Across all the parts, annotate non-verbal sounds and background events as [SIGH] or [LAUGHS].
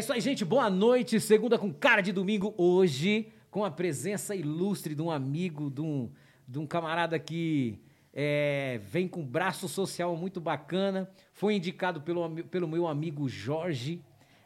isso aí, gente. Boa noite. Segunda com cara de domingo. Hoje, com a presença ilustre de um amigo, de um, de um camarada que é, vem com braço social muito bacana. Foi indicado pelo, pelo meu amigo Jorge,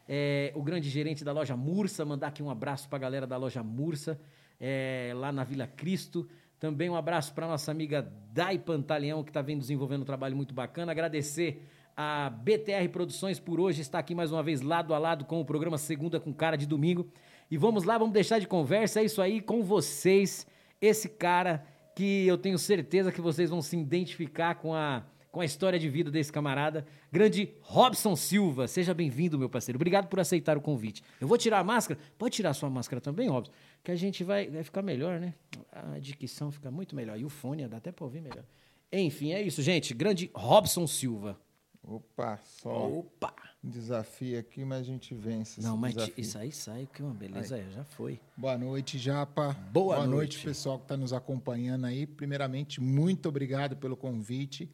é, o grande gerente da loja Mursa. Mandar aqui um abraço para a galera da loja Mursa, é, lá na Vila Cristo. Também um abraço para nossa amiga Dai Pantaleão, que está vendo desenvolvendo um trabalho muito bacana. Agradecer a BTR Produções por hoje está aqui mais uma vez lado a lado com o programa Segunda com Cara de Domingo. E vamos lá, vamos deixar de conversa, é isso aí com vocês, esse cara que eu tenho certeza que vocês vão se identificar com a, com a história de vida desse camarada, grande Robson Silva. Seja bem-vindo, meu parceiro. Obrigado por aceitar o convite. Eu vou tirar a máscara. Pode tirar a sua máscara também, Robson, que a gente vai, vai ficar melhor, né? A dicção fica muito melhor. E o fone dá até para ouvir melhor. Enfim, é isso, gente. Grande Robson Silva. Opa, só. Opa! Um desafio aqui, mas a gente vence. Não, mas desafio. isso aí sai, que uma beleza, aí. já foi. Boa noite, Japa. Boa, Boa noite. noite, pessoal que está nos acompanhando aí. Primeiramente, muito obrigado pelo convite.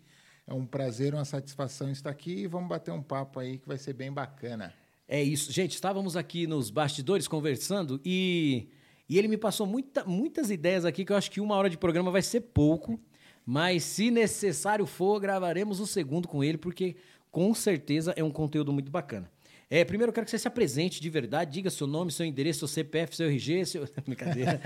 É um prazer, uma satisfação estar aqui e vamos bater um papo aí que vai ser bem bacana. É isso. Gente, estávamos aqui nos bastidores conversando e, e ele me passou muita, muitas ideias aqui que eu acho que uma hora de programa vai ser pouco. Mas se necessário for, gravaremos o segundo com ele, porque com certeza é um conteúdo muito bacana. É, primeiro eu quero que você se apresente de verdade, diga seu nome, seu endereço, seu CPF, seu RG, seu... [LAUGHS] Brincadeira.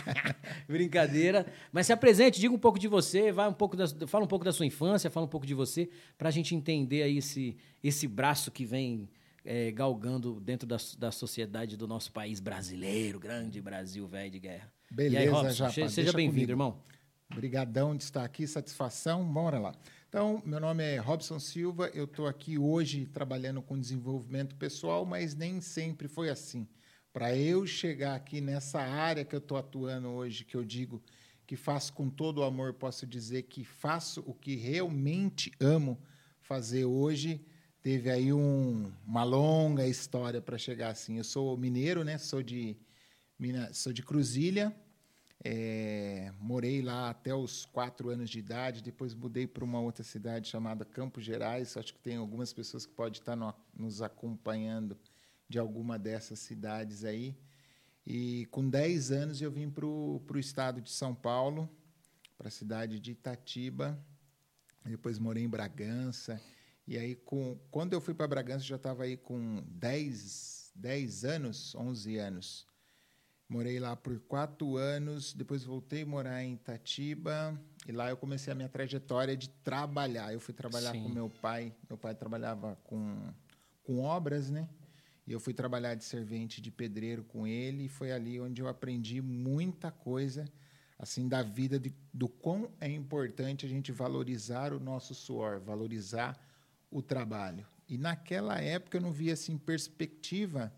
[LAUGHS] Brincadeira. Mas se apresente, diga um pouco de você, vai um pouco da... fala um pouco da sua infância, fala um pouco de você, para a gente entender aí esse, esse braço que vem é, galgando dentro da, da sociedade do nosso país brasileiro, grande Brasil velho de guerra. Beleza, aí, Robson, Japa, seja bem-vindo, irmão. Obrigadão de estar aqui, satisfação. Bora lá. Então, meu nome é Robson Silva, eu estou aqui hoje trabalhando com desenvolvimento pessoal, mas nem sempre foi assim. Para eu chegar aqui nessa área que eu estou atuando hoje, que eu digo que faço com todo o amor, posso dizer que faço o que realmente amo fazer hoje, teve aí um, uma longa história para chegar assim. Eu sou mineiro, né? Sou de sou de Cruzilha, é, morei lá até os quatro anos de idade, depois mudei para uma outra cidade chamada Campos Gerais. Acho que tem algumas pessoas que podem estar no, nos acompanhando de alguma dessas cidades aí. E com 10 anos eu vim para o estado de São Paulo, para a cidade de Itatiba. Depois morei em Bragança. E aí, com, quando eu fui para Bragança, já estava aí com 10, 10 anos, 11 anos. Morei lá por quatro anos, depois voltei a morar em Itatiba e lá eu comecei a minha trajetória de trabalhar. Eu fui trabalhar Sim. com meu pai. Meu pai trabalhava com, com obras, né? E eu fui trabalhar de servente de pedreiro com ele e foi ali onde eu aprendi muita coisa assim da vida de, do quão é importante a gente valorizar o nosso suor, valorizar o trabalho. E naquela época eu não via assim perspectiva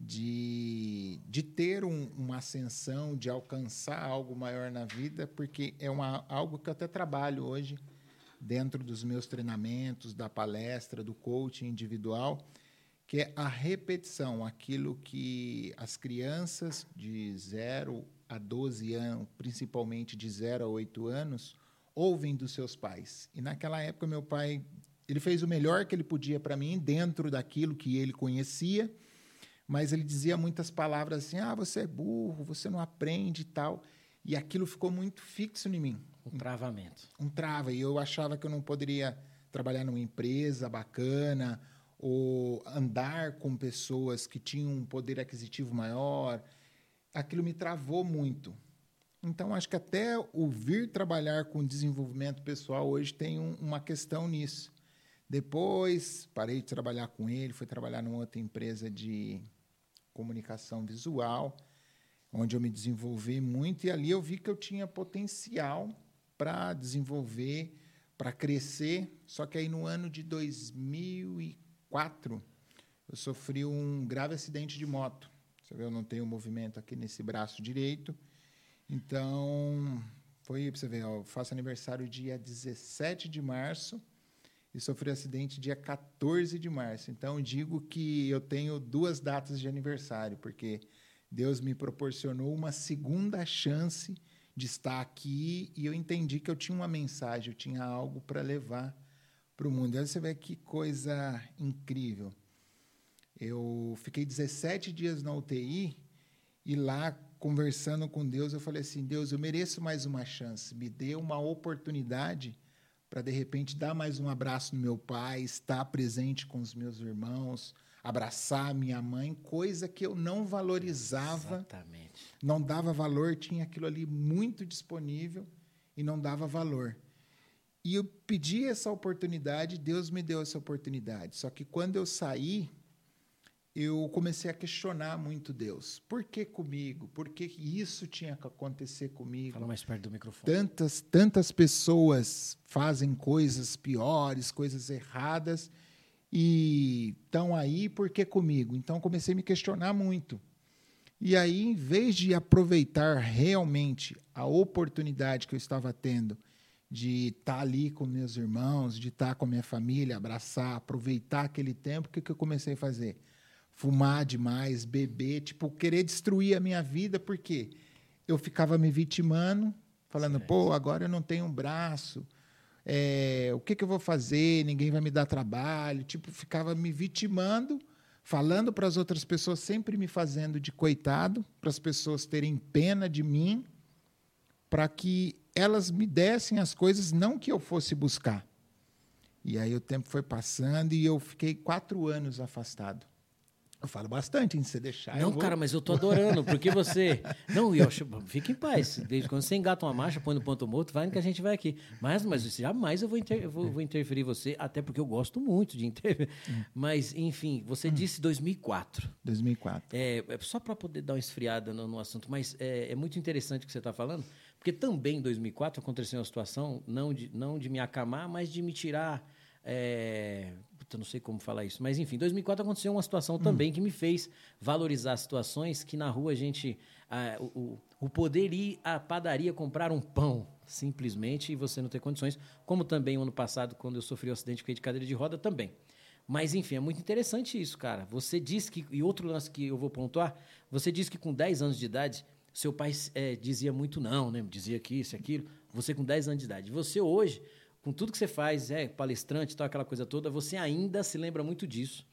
de, de ter um, uma ascensão, de alcançar algo maior na vida, porque é uma, algo que eu até trabalho hoje dentro dos meus treinamentos, da palestra, do coaching individual, que é a repetição, aquilo que as crianças de 0 a 12 anos, principalmente de 0 a 8 anos, ouvem dos seus pais. E naquela época meu pai, ele fez o melhor que ele podia para mim dentro daquilo que ele conhecia mas ele dizia muitas palavras assim: ah, você é burro, você não aprende e tal. E aquilo ficou muito fixo em mim. Um travamento. Um trava. E eu achava que eu não poderia trabalhar numa empresa bacana ou andar com pessoas que tinham um poder aquisitivo maior. Aquilo me travou muito. Então, acho que até o vir trabalhar com desenvolvimento pessoal hoje tem um, uma questão nisso. Depois, parei de trabalhar com ele, fui trabalhar numa outra empresa de comunicação visual, onde eu me desenvolvi muito e ali eu vi que eu tinha potencial para desenvolver, para crescer. Só que aí no ano de 2004 eu sofri um grave acidente de moto. Você vê, eu não tenho movimento aqui nesse braço direito. Então, foi, você ver, eu faço aniversário dia 17 de março e sofri acidente dia 14 de março. Então, digo que eu tenho duas datas de aniversário, porque Deus me proporcionou uma segunda chance de estar aqui e eu entendi que eu tinha uma mensagem, eu tinha algo para levar para o mundo. Aí você vê que coisa incrível. Eu fiquei 17 dias na UTI e lá, conversando com Deus, eu falei assim: Deus, eu mereço mais uma chance, me dê uma oportunidade para, de repente, dar mais um abraço no meu pai, estar presente com os meus irmãos, abraçar minha mãe, coisa que eu não valorizava, Exatamente. não dava valor, tinha aquilo ali muito disponível e não dava valor. E eu pedi essa oportunidade, Deus me deu essa oportunidade. Só que quando eu saí, eu comecei a questionar muito Deus. Por que comigo? Por que isso tinha que acontecer comigo? Fala mais perto do microfone. Tantas, tantas pessoas fazem coisas piores, coisas erradas e estão aí, por que comigo? Então comecei a me questionar muito. E aí, em vez de aproveitar realmente a oportunidade que eu estava tendo de estar ali com meus irmãos, de estar com a minha família, abraçar, aproveitar aquele tempo, o que, que eu comecei a fazer? Fumar demais, beber, tipo, querer destruir a minha vida, porque eu ficava me vitimando, falando, Certo. pô, agora eu não tenho um braço, é, o que, que eu vou fazer? Ninguém vai me dar trabalho. Tipo, ficava me vitimando, falando para as outras pessoas, sempre me fazendo de coitado, para as pessoas terem pena de mim, para que elas me dessem as coisas, não que eu fosse buscar. E aí o tempo foi passando e eu fiquei quatro anos afastado. Eu falo bastante em você deixar. eu Não, vou- cara, mas eu tô adorando, porque você. [LAUGHS] Não, Yoshi, fica em paz. Desde quando você engata uma marcha, põe no ponto morto, vai no que a gente vai aqui. Mas, mas jamais eu vou, inter... eu vou, vou interferir você, até porque eu gosto muito de interferir. Hum. Mas, enfim, você disse 2004. 2004. É, é só para poder dar uma esfriada no, no assunto, mas é, é muito interessante o que você está falando, porque também em 2004 aconteceu uma situação, não de, não de me acamar, mas de me tirar. É, puta, não sei como falar isso, mas enfim, em 2004 aconteceu uma situação também que me fez valorizar situações que na rua a gente. ah, o, o- poder ir à padaria comprar um pão, simplesmente, e você não ter condições, como também o ano passado, quando eu sofri o acidente, fiquei de cadeira de roda também. Mas, enfim, é muito interessante isso, cara. Você disse que. E outro lance que eu vou pontuar: você disse que com 10 anos de idade, seu pai eh, dizia muito não, né? Dizia que isso, aquilo. Você com 10 anos de idade. Você hoje, com tudo que você faz, é palestrante tal, aquela coisa toda, você ainda se lembra muito disso.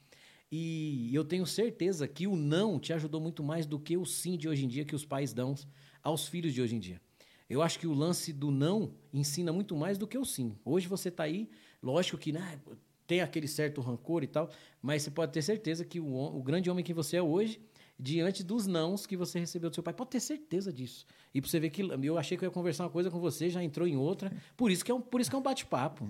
E eu tenho certeza que o não te ajudou muito mais do que o sim de hoje em dia que os pais dão aos filhos de hoje em dia. Eu acho que o lance do não ensina muito mais do que o sim. Hoje você está aí, lógico que né, tem aquele certo rancor e tal, mas você pode ter certeza que o, o grande homem que você é hoje, diante dos nãos que você recebeu do seu pai, pode ter certeza disso. E para você ver que eu achei que eu ia conversar uma coisa com você, já entrou em outra. Por isso que é um, por isso que é um bate-papo.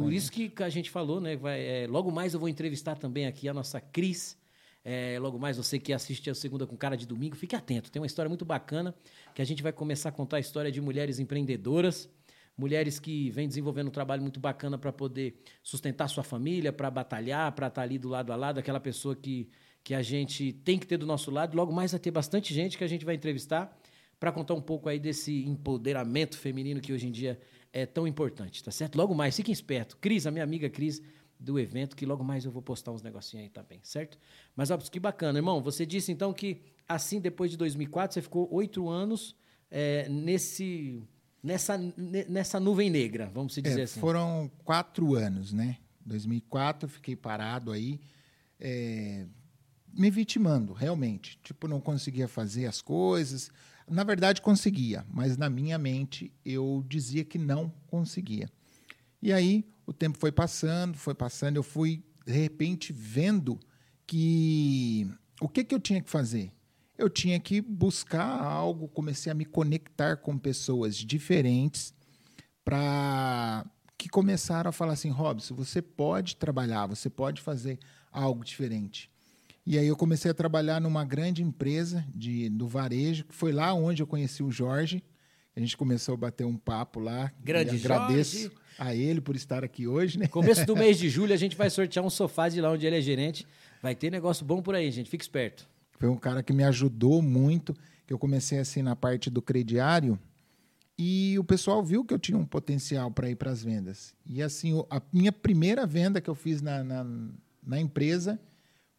Por isso que a gente falou, né? vai, é, logo mais eu vou entrevistar também aqui a nossa Cris. É, logo mais você que assiste a segunda com cara de domingo, fique atento. Tem uma história muito bacana que a gente vai começar a contar a história de mulheres empreendedoras, mulheres que vêm desenvolvendo um trabalho muito bacana para poder sustentar sua família, para batalhar, para estar ali do lado a lado, aquela pessoa que, que a gente tem que ter do nosso lado. Logo mais vai ter bastante gente que a gente vai entrevistar para contar um pouco aí desse empoderamento feminino que hoje em dia é tão importante, tá certo? Logo mais, fiquem esperto. Cris, a minha amiga Cris do evento, que logo mais eu vou postar uns negocinhos aí também, certo? Mas, ó, que bacana. Irmão, você disse então que assim, depois de 2004, você ficou oito anos é, nesse, nessa, ne- nessa nuvem negra, vamos se dizer É, assim. Foram quatro anos, né? 2004, fiquei parado aí, é, me vitimando, realmente. Tipo, não conseguia fazer as coisas. Na verdade, conseguia, mas na minha mente eu dizia que não conseguia. E aí, o tempo foi passando, foi passando, eu fui, de repente, vendo que o que, que eu tinha que fazer? Eu tinha que buscar algo, comecei a me conectar com pessoas diferentes para que começaram a falar assim, Robson, você pode trabalhar, você pode fazer algo diferente. E aí eu comecei a trabalhar numa grande empresa de, do varejo, que foi lá onde eu conheci o Jorge. A gente começou a bater um papo lá. Grande e agradeço Jorge. a ele por estar aqui hoje, né? Começo do mês de [LAUGHS] julho, a gente vai sortear um sofá de lá onde ele é gerente. Vai ter negócio bom por aí, gente. Fique esperto. Foi um cara que me ajudou muito, que eu comecei assim na parte do crediário e o pessoal viu que eu tinha um potencial para ir para as vendas. E assim, a minha primeira venda que eu fiz na, na, na empresa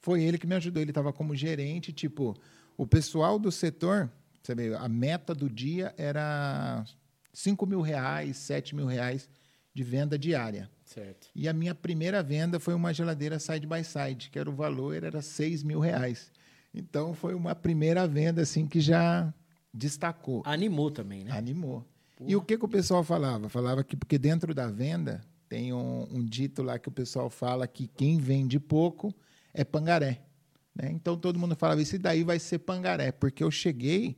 foi ele que me ajudou. Ele estava como gerente, tipo, o pessoal do setor, você vê, a meta do dia era 5 mil reais, 7 mil reais de venda diária. Certo. E a minha primeira venda foi uma geladeira side by side, que era o valor era 6 mil reais. Então foi uma primeira venda assim que já destacou. Animou também, né? Animou. E o que, que o pessoal falava? Falava que porque dentro da venda tem um, um dito lá que o pessoal fala que quem vende pouco é pangaré. Né? Então todo mundo falava, isso daí vai ser pangaré, porque eu cheguei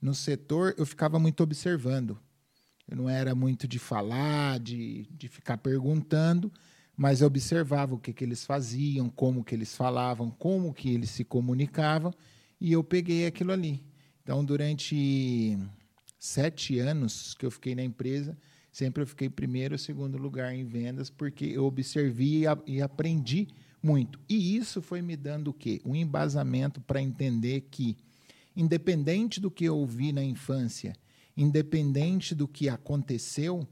no setor, eu ficava muito observando. Eu não era muito de falar, de, de ficar perguntando, mas eu observava o que, que eles faziam, como que eles falavam, como que eles se comunicavam, e eu peguei aquilo ali. Então, durante sete anos que eu fiquei na empresa, sempre eu fiquei primeiro ou segundo lugar em vendas, porque eu observei e, e aprendi muito. E isso foi me dando o quê? Um embasamento para entender que, independente do que eu ouvi na infância, independente do que aconteceu,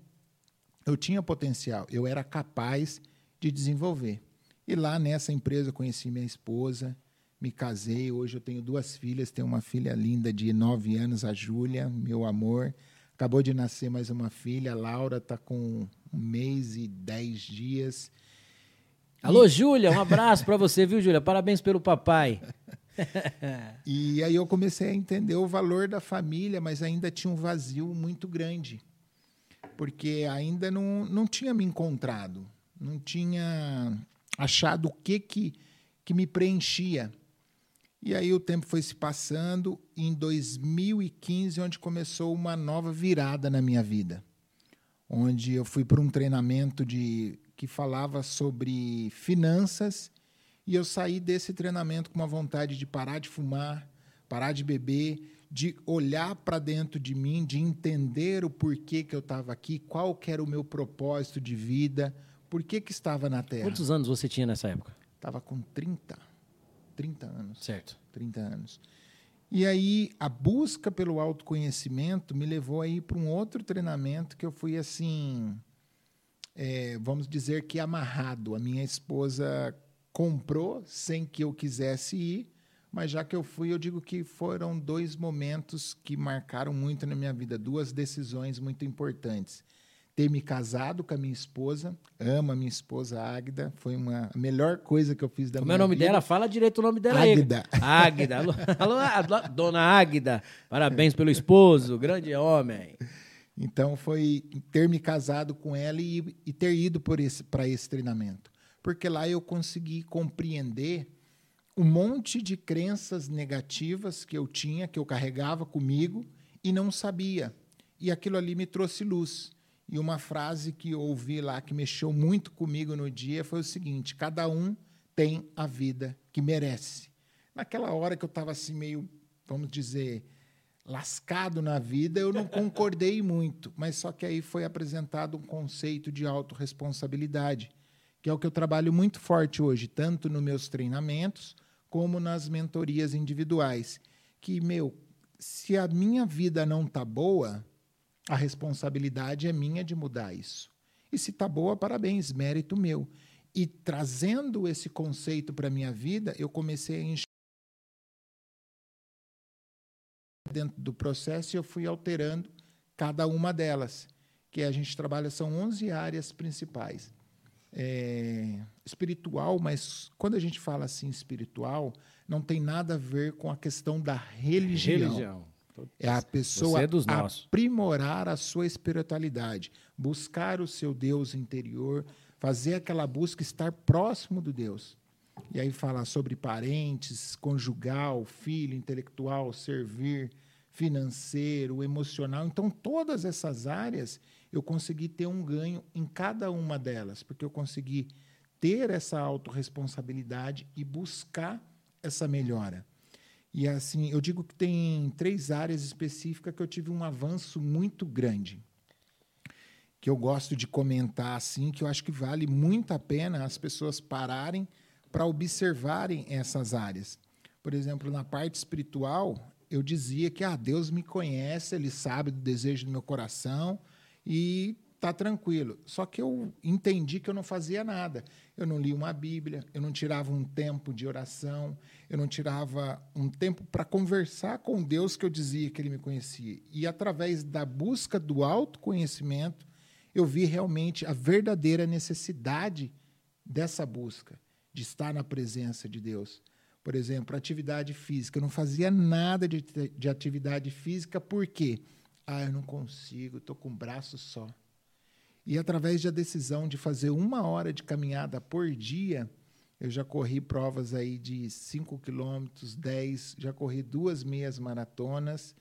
eu tinha potencial, eu era capaz de desenvolver. E lá nessa empresa eu conheci minha esposa, me casei, hoje eu tenho duas filhas, tenho uma filha linda de nove anos, a Júlia, meu amor. Acabou de nascer mais uma filha, a Laura está com um mês e dez dias. Alô, Júlia, um abraço para você, viu, Júlia? Parabéns pelo papai. e aí eu comecei a entender o valor da família, mas ainda tinha um vazio muito grande. Porque ainda não, não tinha me encontrado, não tinha achado o que, que, que me preenchia. E aí o tempo foi se passando, e em 2015 onde começou uma nova virada na minha vida, onde eu fui para um treinamento de que falava sobre finanças e eu saí desse treinamento com uma vontade de parar de fumar, parar de beber, de olhar para dentro de mim, de entender o porquê que eu estava aqui, qual era o meu propósito de vida, por que que estava na Terra. Quantos anos você tinha nessa época? Estava com 30. 30 anos. Certo. 30 anos. E aí a busca pelo autoconhecimento me levou aí para um outro treinamento que eu fui assim, é, vamos dizer que amarrado. A minha esposa comprou sem que eu quisesse ir, mas já que eu fui, eu digo que foram dois momentos que marcaram muito na minha vida, duas decisões muito importantes ter me casado com a minha esposa. Amo a minha esposa Águida. Foi uma a melhor coisa que eu fiz da Como minha é o nome vida. dela? Fala direito o nome dela Águida. aí. Águida. Alô, alô, dona Águida. Parabéns pelo esposo, grande homem. Então foi ter me casado com ela e, e ter ido para esse, esse treinamento. Porque lá eu consegui compreender um monte de crenças negativas que eu tinha, que eu carregava comigo e não sabia. E aquilo ali me trouxe luz. E uma frase que eu ouvi lá que mexeu muito comigo no dia foi o seguinte: cada um tem a vida que merece. Naquela hora que eu estava assim meio, vamos dizer, lascado na vida, eu não concordei muito, mas só que aí foi apresentado um conceito de autorresponsabilidade, que é o que eu trabalho muito forte hoje, tanto nos meus treinamentos como nas mentorias individuais, que meu, se a minha vida não tá boa, a responsabilidade é minha de mudar isso. E se tá boa, parabéns, mérito meu. E trazendo esse conceito para minha vida, eu comecei a enxergar dentro do processo e eu fui alterando cada uma delas, que a gente trabalha são 11 áreas principais. É, espiritual, mas quando a gente fala assim espiritual, não tem nada a ver com a questão da religião. Religião. É a pessoa é aprimorar a sua espiritualidade, buscar o seu Deus interior, fazer aquela busca, estar próximo do Deus. E aí falar sobre parentes, conjugal, filho, intelectual, servir, financeiro, emocional. Então, todas essas áreas eu consegui ter um ganho em cada uma delas, porque eu consegui ter essa autorresponsabilidade e buscar essa melhora. E assim, eu digo que tem três áreas específicas que eu tive um avanço muito grande. Que eu gosto de comentar assim, que eu acho que vale muito a pena as pessoas pararem para observarem essas áreas. Por exemplo, na parte espiritual, eu dizia que ah, Deus me conhece, ele sabe do desejo do meu coração e tá tranquilo. Só que eu entendi que eu não fazia nada. Eu não li uma Bíblia, eu não tirava um tempo de oração, eu não tirava um tempo para conversar com Deus que eu dizia que ele me conhecia. E através da busca do autoconhecimento, eu vi realmente a verdadeira necessidade dessa busca, de estar na presença de Deus. Por exemplo, atividade física. Eu não fazia nada de, de atividade física, por quê? Ah, eu não consigo, estou com o braço só. E através da decisão de fazer uma hora de caminhada por dia, eu já corri provas aí de 5 quilômetros, 10, já corri duas meias maratonas.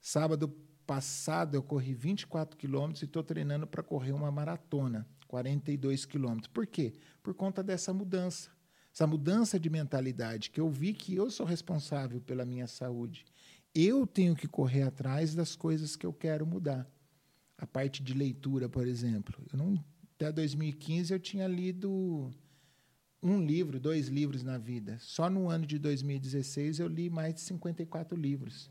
Sábado passado eu corri 24 quilômetros e estou treinando para correr uma maratona, 42 quilômetros. Por quê? Por conta dessa mudança. Essa mudança de mentalidade, que eu vi que eu sou responsável pela minha saúde. Eu tenho que correr atrás das coisas que eu quero mudar. A parte de leitura, por exemplo. Não, até 2015 eu tinha lido um livro, dois livros na vida. Só no ano de 2016 eu li mais de 54 livros.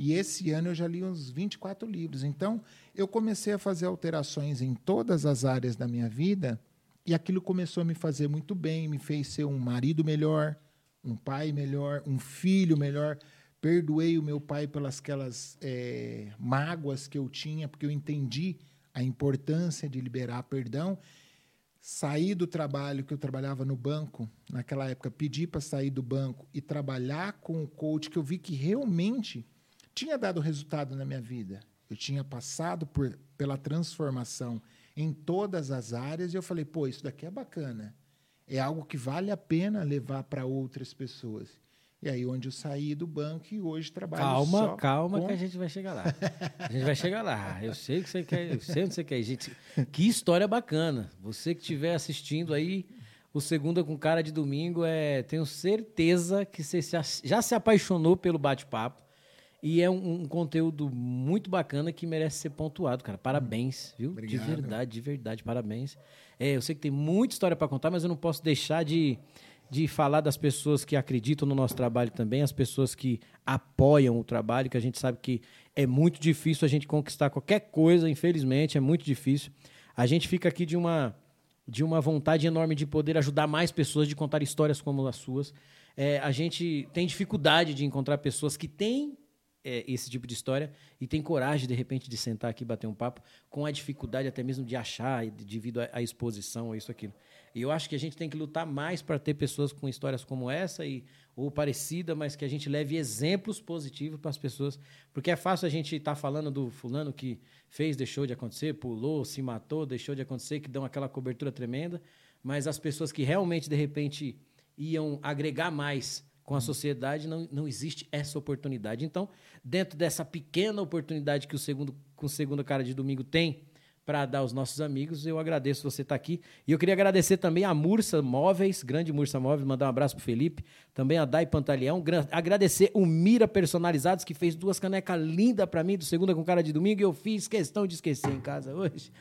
E esse ano eu já li uns 24 livros. Então, eu comecei a fazer alterações em todas as áreas da minha vida e aquilo começou a me fazer muito bem, me fez ser um marido melhor, um pai melhor, um filho melhor. Perdoei o meu pai pelas aquelas é, mágoas que eu tinha, porque eu entendi a importância de liberar perdão. Saí do trabalho que eu trabalhava no banco, naquela época, pedi para sair do banco e trabalhar com o coach, que eu vi que realmente tinha dado resultado na minha vida. Eu tinha passado por, pela transformação em todas as áreas e eu falei, pô, isso daqui é bacana. É algo que vale a pena levar para outras pessoas. E aí onde eu saí do banco e hoje trabalho calma, só Calma, com... que a gente vai chegar lá. A gente vai chegar lá. Eu sei que você quer, eu sei onde você quer. Gente, que história bacana. Você que estiver assistindo aí o Segunda com Cara de Domingo, é, tenho certeza que você já se apaixonou pelo bate-papo. E é um, um, conteúdo muito bacana que merece ser pontuado, cara. Parabéns, viu? Obrigado. De verdade, de verdade, parabéns. É, eu sei que tem muita história para contar, mas eu não posso deixar de, de falar das pessoas que acreditam no nosso trabalho também, as pessoas que apoiam o trabalho, que a gente sabe que é muito difícil a gente conquistar qualquer coisa, infelizmente, é muito difícil. A gente fica aqui de uma, de uma vontade enorme de poder ajudar mais pessoas, de contar histórias como as suas. É, a gente tem dificuldade de encontrar pessoas que têm é, esse tipo de história e tem coragem, de repente, de sentar aqui e bater um papo com a dificuldade até mesmo de achar, devido à exposição, isso, aquilo. E eu acho que a gente tem que lutar mais para ter pessoas com histórias como essa e ou parecida, mas que a gente leve exemplos positivos para as pessoas, porque é fácil a gente estar tá falando do fulano que fez, deixou de acontecer, pulou, se matou, deixou de acontecer, que dão aquela cobertura tremenda, mas as pessoas que realmente de repente iam agregar mais com a sociedade não, não existe essa oportunidade. Então, dentro dessa pequena oportunidade que o segundo com o segundo cara de domingo tem para dar aos nossos amigos, eu agradeço você estar tá aqui. E eu queria agradecer também a Mursa Móveis, grande Mursa Móveis, mandar um abraço pro Felipe, também a Dai Pantaleão, agradecer o Mira Personalizados que fez duas canecas lindas para mim do segunda com cara de domingo e eu fiz questão de esquecer em casa hoje.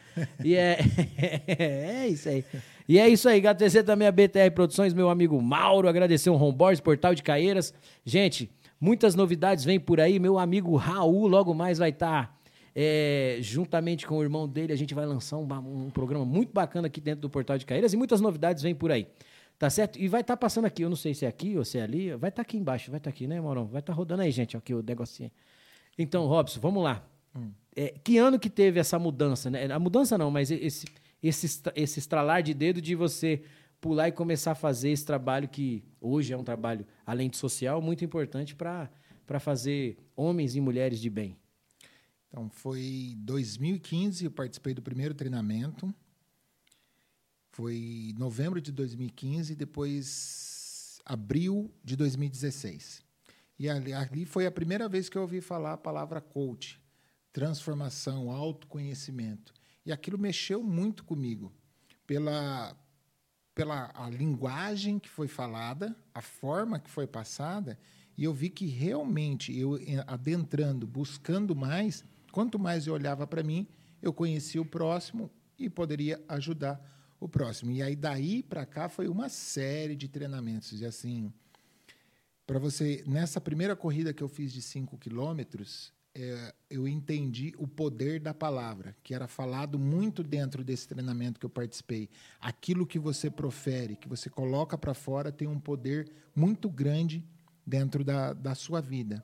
E é [LAUGHS] é isso aí. E é isso aí, agradecer também a BTR Produções, meu amigo Mauro, agradecer o Homeboys, Portal de Caeiras. Gente, muitas novidades vêm por aí. Meu amigo Raul logo mais vai estar. Tá, é, juntamente com o irmão dele, a gente vai lançar um, um, programa muito bacana aqui dentro do Portal de Caeiras e muitas novidades vêm por aí. Tá certo? E vai estar tá passando aqui, eu não sei se é aqui ou se é ali, vai estar tá aqui embaixo, vai estar tá aqui, né, Maurão? Vai estar tá rodando aí, gente, aqui o negocinho. Então, Robson, vamos lá. Hum. É, que ano que teve essa mudança, né? A mudança não, mas esse esse, esse estralar de dedo de você pular e começar a fazer esse trabalho que hoje é um trabalho, além de social, muito importante para fazer homens e mulheres de bem? Então, foi 2015, eu participei do primeiro treinamento. Foi novembro de 2015, depois abril de 2016. E ali, ali foi a primeira vez que eu ouvi falar a palavra coach, transformação, autoconhecimento. E aquilo mexeu muito comigo, pela, pela a linguagem que foi falada, a forma que foi passada, e eu vi que realmente eu adentrando, buscando mais, quanto mais eu olhava para mim, eu conhecia o próximo e poderia ajudar o próximo. E aí daí para cá foi uma série de treinamentos e assim, para você nessa primeira corrida que eu fiz de 5 quilômetros, é, eu entendi o poder da palavra, que era falado muito dentro desse treinamento que eu participei. Aquilo que você profere, que você coloca para fora, tem um poder muito grande dentro da, da sua vida.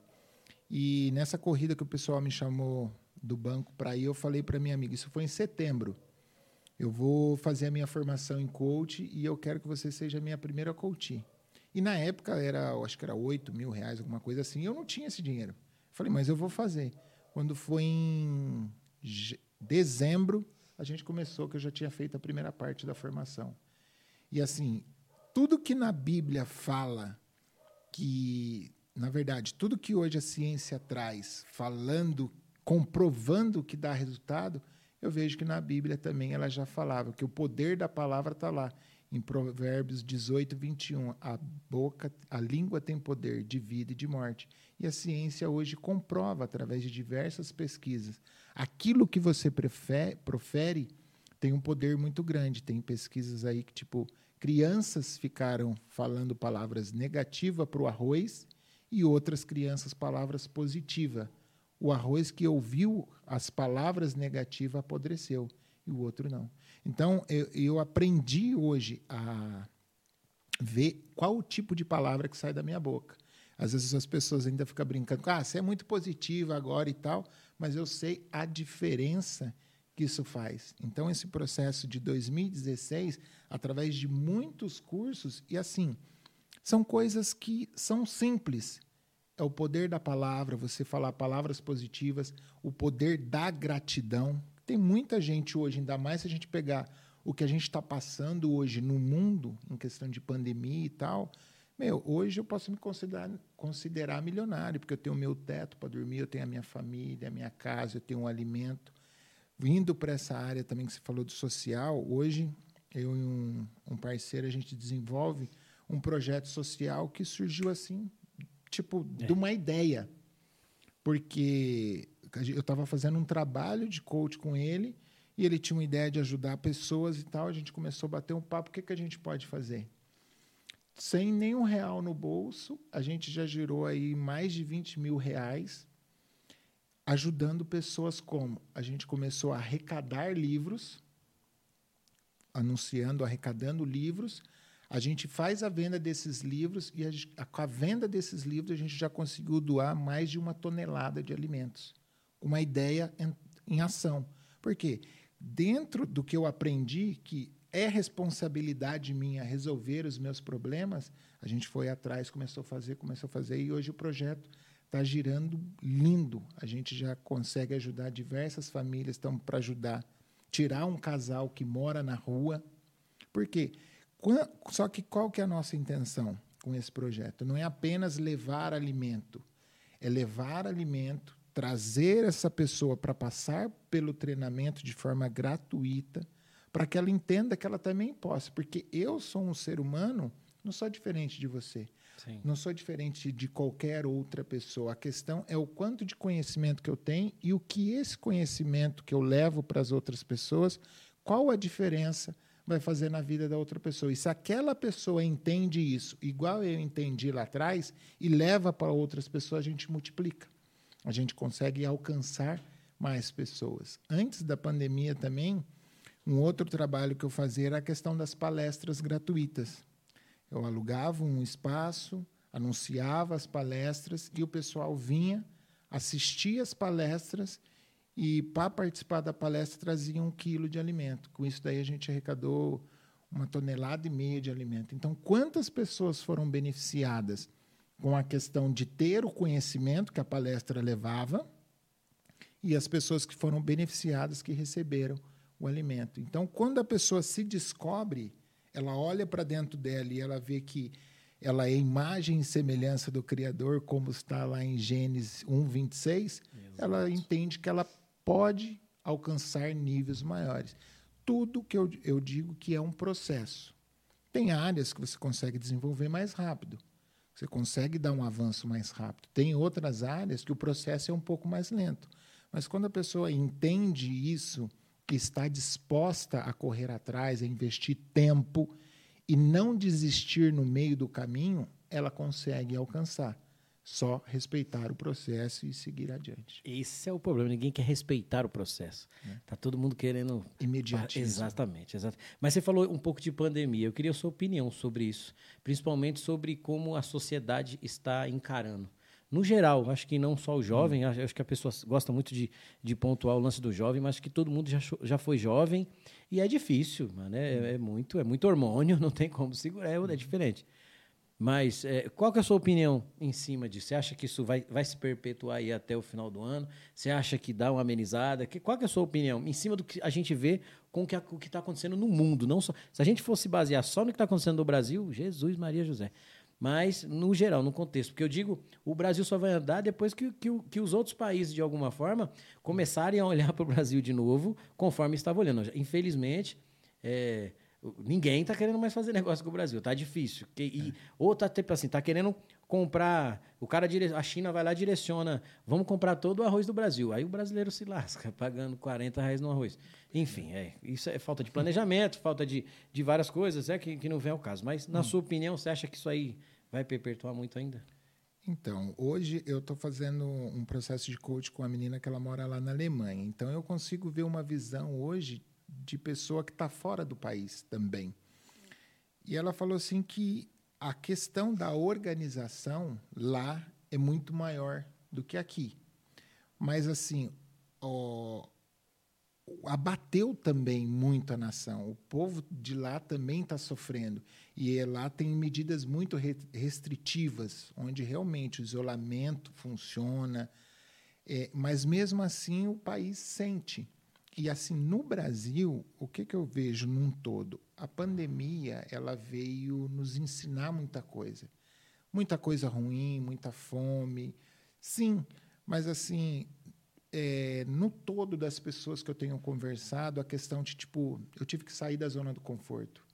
E nessa corrida que o pessoal me chamou do banco para ir, eu falei para minha amiga, isso foi em setembro. eu vou fazer a minha formação em coach e eu quero que você seja a minha primeira coach. E na época era, acho que era 8 mil reais, alguma coisa assim. E eu não tinha esse dinheiro. Falei, mas eu vou fazer. Quando foi em dezembro, a gente começou, que eu já tinha feito a primeira parte da formação. E assim, tudo que na Bíblia fala que, na verdade, tudo que hoje a ciência traz, falando, comprovando que dá resultado, eu vejo que na Bíblia também ela já falava que o poder da palavra está lá. Em Provérbios 18, 21, a boca, a língua tem poder de vida e de morte. E a ciência hoje comprova, através de diversas pesquisas, aquilo que você prefere, profere tem um poder muito grande. Tem pesquisas aí que, tipo, crianças ficaram falando palavras negativas para o arroz e outras crianças palavras positivas. O arroz que ouviu as palavras negativas apodreceu e o outro não. Então, eu, eu aprendi hoje a ver qual o tipo de palavra que sai da minha boca. Às vezes as pessoas ainda ficam brincando, ah, você é muito positiva agora e tal, mas eu sei a diferença que isso faz. Então, esse processo de 2016, através de muitos cursos, e assim, são coisas que são simples. É o poder da palavra, você falar palavras positivas, o poder da gratidão. Tem muita gente hoje, ainda mais se a gente pegar o que a gente está passando hoje no mundo, em questão de pandemia e tal. Meu, hoje eu posso me considerar, considerar milionário, porque eu tenho o meu teto para dormir, eu tenho a minha família, a minha casa, eu tenho um alimento Vindo para essa área também que você falou do social, hoje eu e um, um parceiro, a gente desenvolve um projeto social que surgiu assim, tipo, é. de uma ideia. Porque eu estava fazendo um trabalho de coach com ele e ele tinha uma ideia de ajudar pessoas e tal. A gente começou a bater um papo. O que, que a gente pode fazer? Sem nenhum real no bolso, a gente já girou aí mais de 20 mil reais ajudando pessoas como a gente começou a arrecadar livros, anunciando, arrecadando livros. A gente faz a venda desses livros e a, com a venda desses livros a gente já conseguiu doar mais de uma tonelada de alimentos. Uma ideia em, em ação. Por quê? Dentro do que eu aprendi, que é responsabilidade minha resolver os meus problemas, a gente foi atrás, começou a fazer, começou a fazer, e hoje o projeto está girando lindo. A gente já consegue ajudar diversas famílias, estamos para ajudar tirar um casal que mora na rua. Por quê? Só que qual que é a nossa intenção com esse projeto? Não é apenas levar alimento, é levar alimento, trazer essa pessoa para passar pelo treinamento de forma gratuita, para que ela entenda que ela também possa, porque eu sou um ser humano, não sou diferente de você. Sim. Não sou diferente de qualquer outra pessoa. A questão é o quanto de conhecimento que eu tenho e o que esse conhecimento que eu levo para as outras pessoas, qual a diferença vai fazer na vida da outra pessoa. E se aquela pessoa entende isso, igual eu entendi lá atrás, e leva para outras pessoas, a gente multiplica. A gente consegue alcançar mais pessoas. Antes da pandemia também, um outro trabalho que eu fazia era a questão das palestras gratuitas. Eu alugava um espaço, anunciava as palestras e o pessoal vinha, assistia as palestras e, para participar da palestra, trazia um quilo de alimento. Com isso daí a gente arrecadou uma tonelada e meia de alimento. Então, quantas pessoas foram beneficiadas com a questão de ter o conhecimento que a palestra levava e as pessoas que foram beneficiadas que receberam o alimento. Então, quando a pessoa se descobre ela olha para dentro dela e ela vê que ela é imagem e semelhança do Criador, como está lá em Gênesis 1, 26, Exato. ela entende que ela pode alcançar níveis maiores. Tudo que eu, eu digo que é um processo. Tem áreas que você consegue desenvolver mais rápido. Você consegue dar um avanço mais rápido. Tem outras áreas que o processo é um pouco mais lento. Mas quando a pessoa entende isso, que está disposta a correr atrás, a investir tempo e não desistir no meio do caminho, ela consegue alcançar. Só respeitar o processo e seguir adiante. Esse é o problema. Ninguém quer respeitar o processo. É. Tá todo mundo querendo imediatismo. Exatamente, exatamente. Mas você falou um pouco de pandemia. Eu queria a sua opinião sobre isso, principalmente sobre como a sociedade está encarando no geral, acho que não só o jovem, acho, acho que a pessoa gosta muito de, de pontuar o lance do jovem, mas acho que todo mundo já, já foi jovem e é difícil, mano, é, é muito, é muito hormônio, [LAUGHS] não tem como segurar, é, é diferente. Mas é, qual que é a sua opinião em cima disso? Você acha que isso vai, vai se perpetuar aí até o final do ano? Você acha que dá uma amenizada? Que, qual que é a sua opinião em cima do que a gente vê com o que está acontecendo no mundo? Não só, se a gente fosse basear só no que está acontecendo no Brasil, Jesus, Maria, José mas no geral, no contexto. Porque eu digo, o Brasil só vai andar depois que, que, que os outros países, de alguma forma, começarem a olhar [LAUGHS] para o Brasil de novo, conforme estava olhando. Infelizmente, é, ninguém está querendo mais fazer negócio com o Brasil. Está difícil. Que, e, é. Ou está tipo assim, tá querendo comprar. O cara, a China vai lá direciona, vamos comprar todo o arroz do Brasil. Aí o brasileiro se lasca, [LAUGHS] pagando 40 reais no arroz. Enfim, é, isso é falta de planejamento, falta de, de várias coisas, é que, que não vem ao caso. Mas, na hum. sua opinião, você acha que isso aí vai perpetuar muito ainda? Então, hoje eu estou fazendo um processo de coach com a menina que ela mora lá na Alemanha. Então, eu consigo ver uma visão hoje de pessoa que está fora do país também. E ela falou assim que a questão da organização lá é muito maior do que aqui. Mas, assim, ó, abateu também muito a nação. O povo de lá também está sofrendo. E lá tem medidas muito restritivas, onde realmente o isolamento funciona. É, mas mesmo assim o país sente. E assim, no Brasil, o que, que eu vejo num todo? A pandemia ela veio nos ensinar muita coisa. Muita coisa ruim, muita fome. Sim, mas assim, é, no todo das pessoas que eu tenho conversado, a questão de, tipo, eu tive que sair da zona do conforto.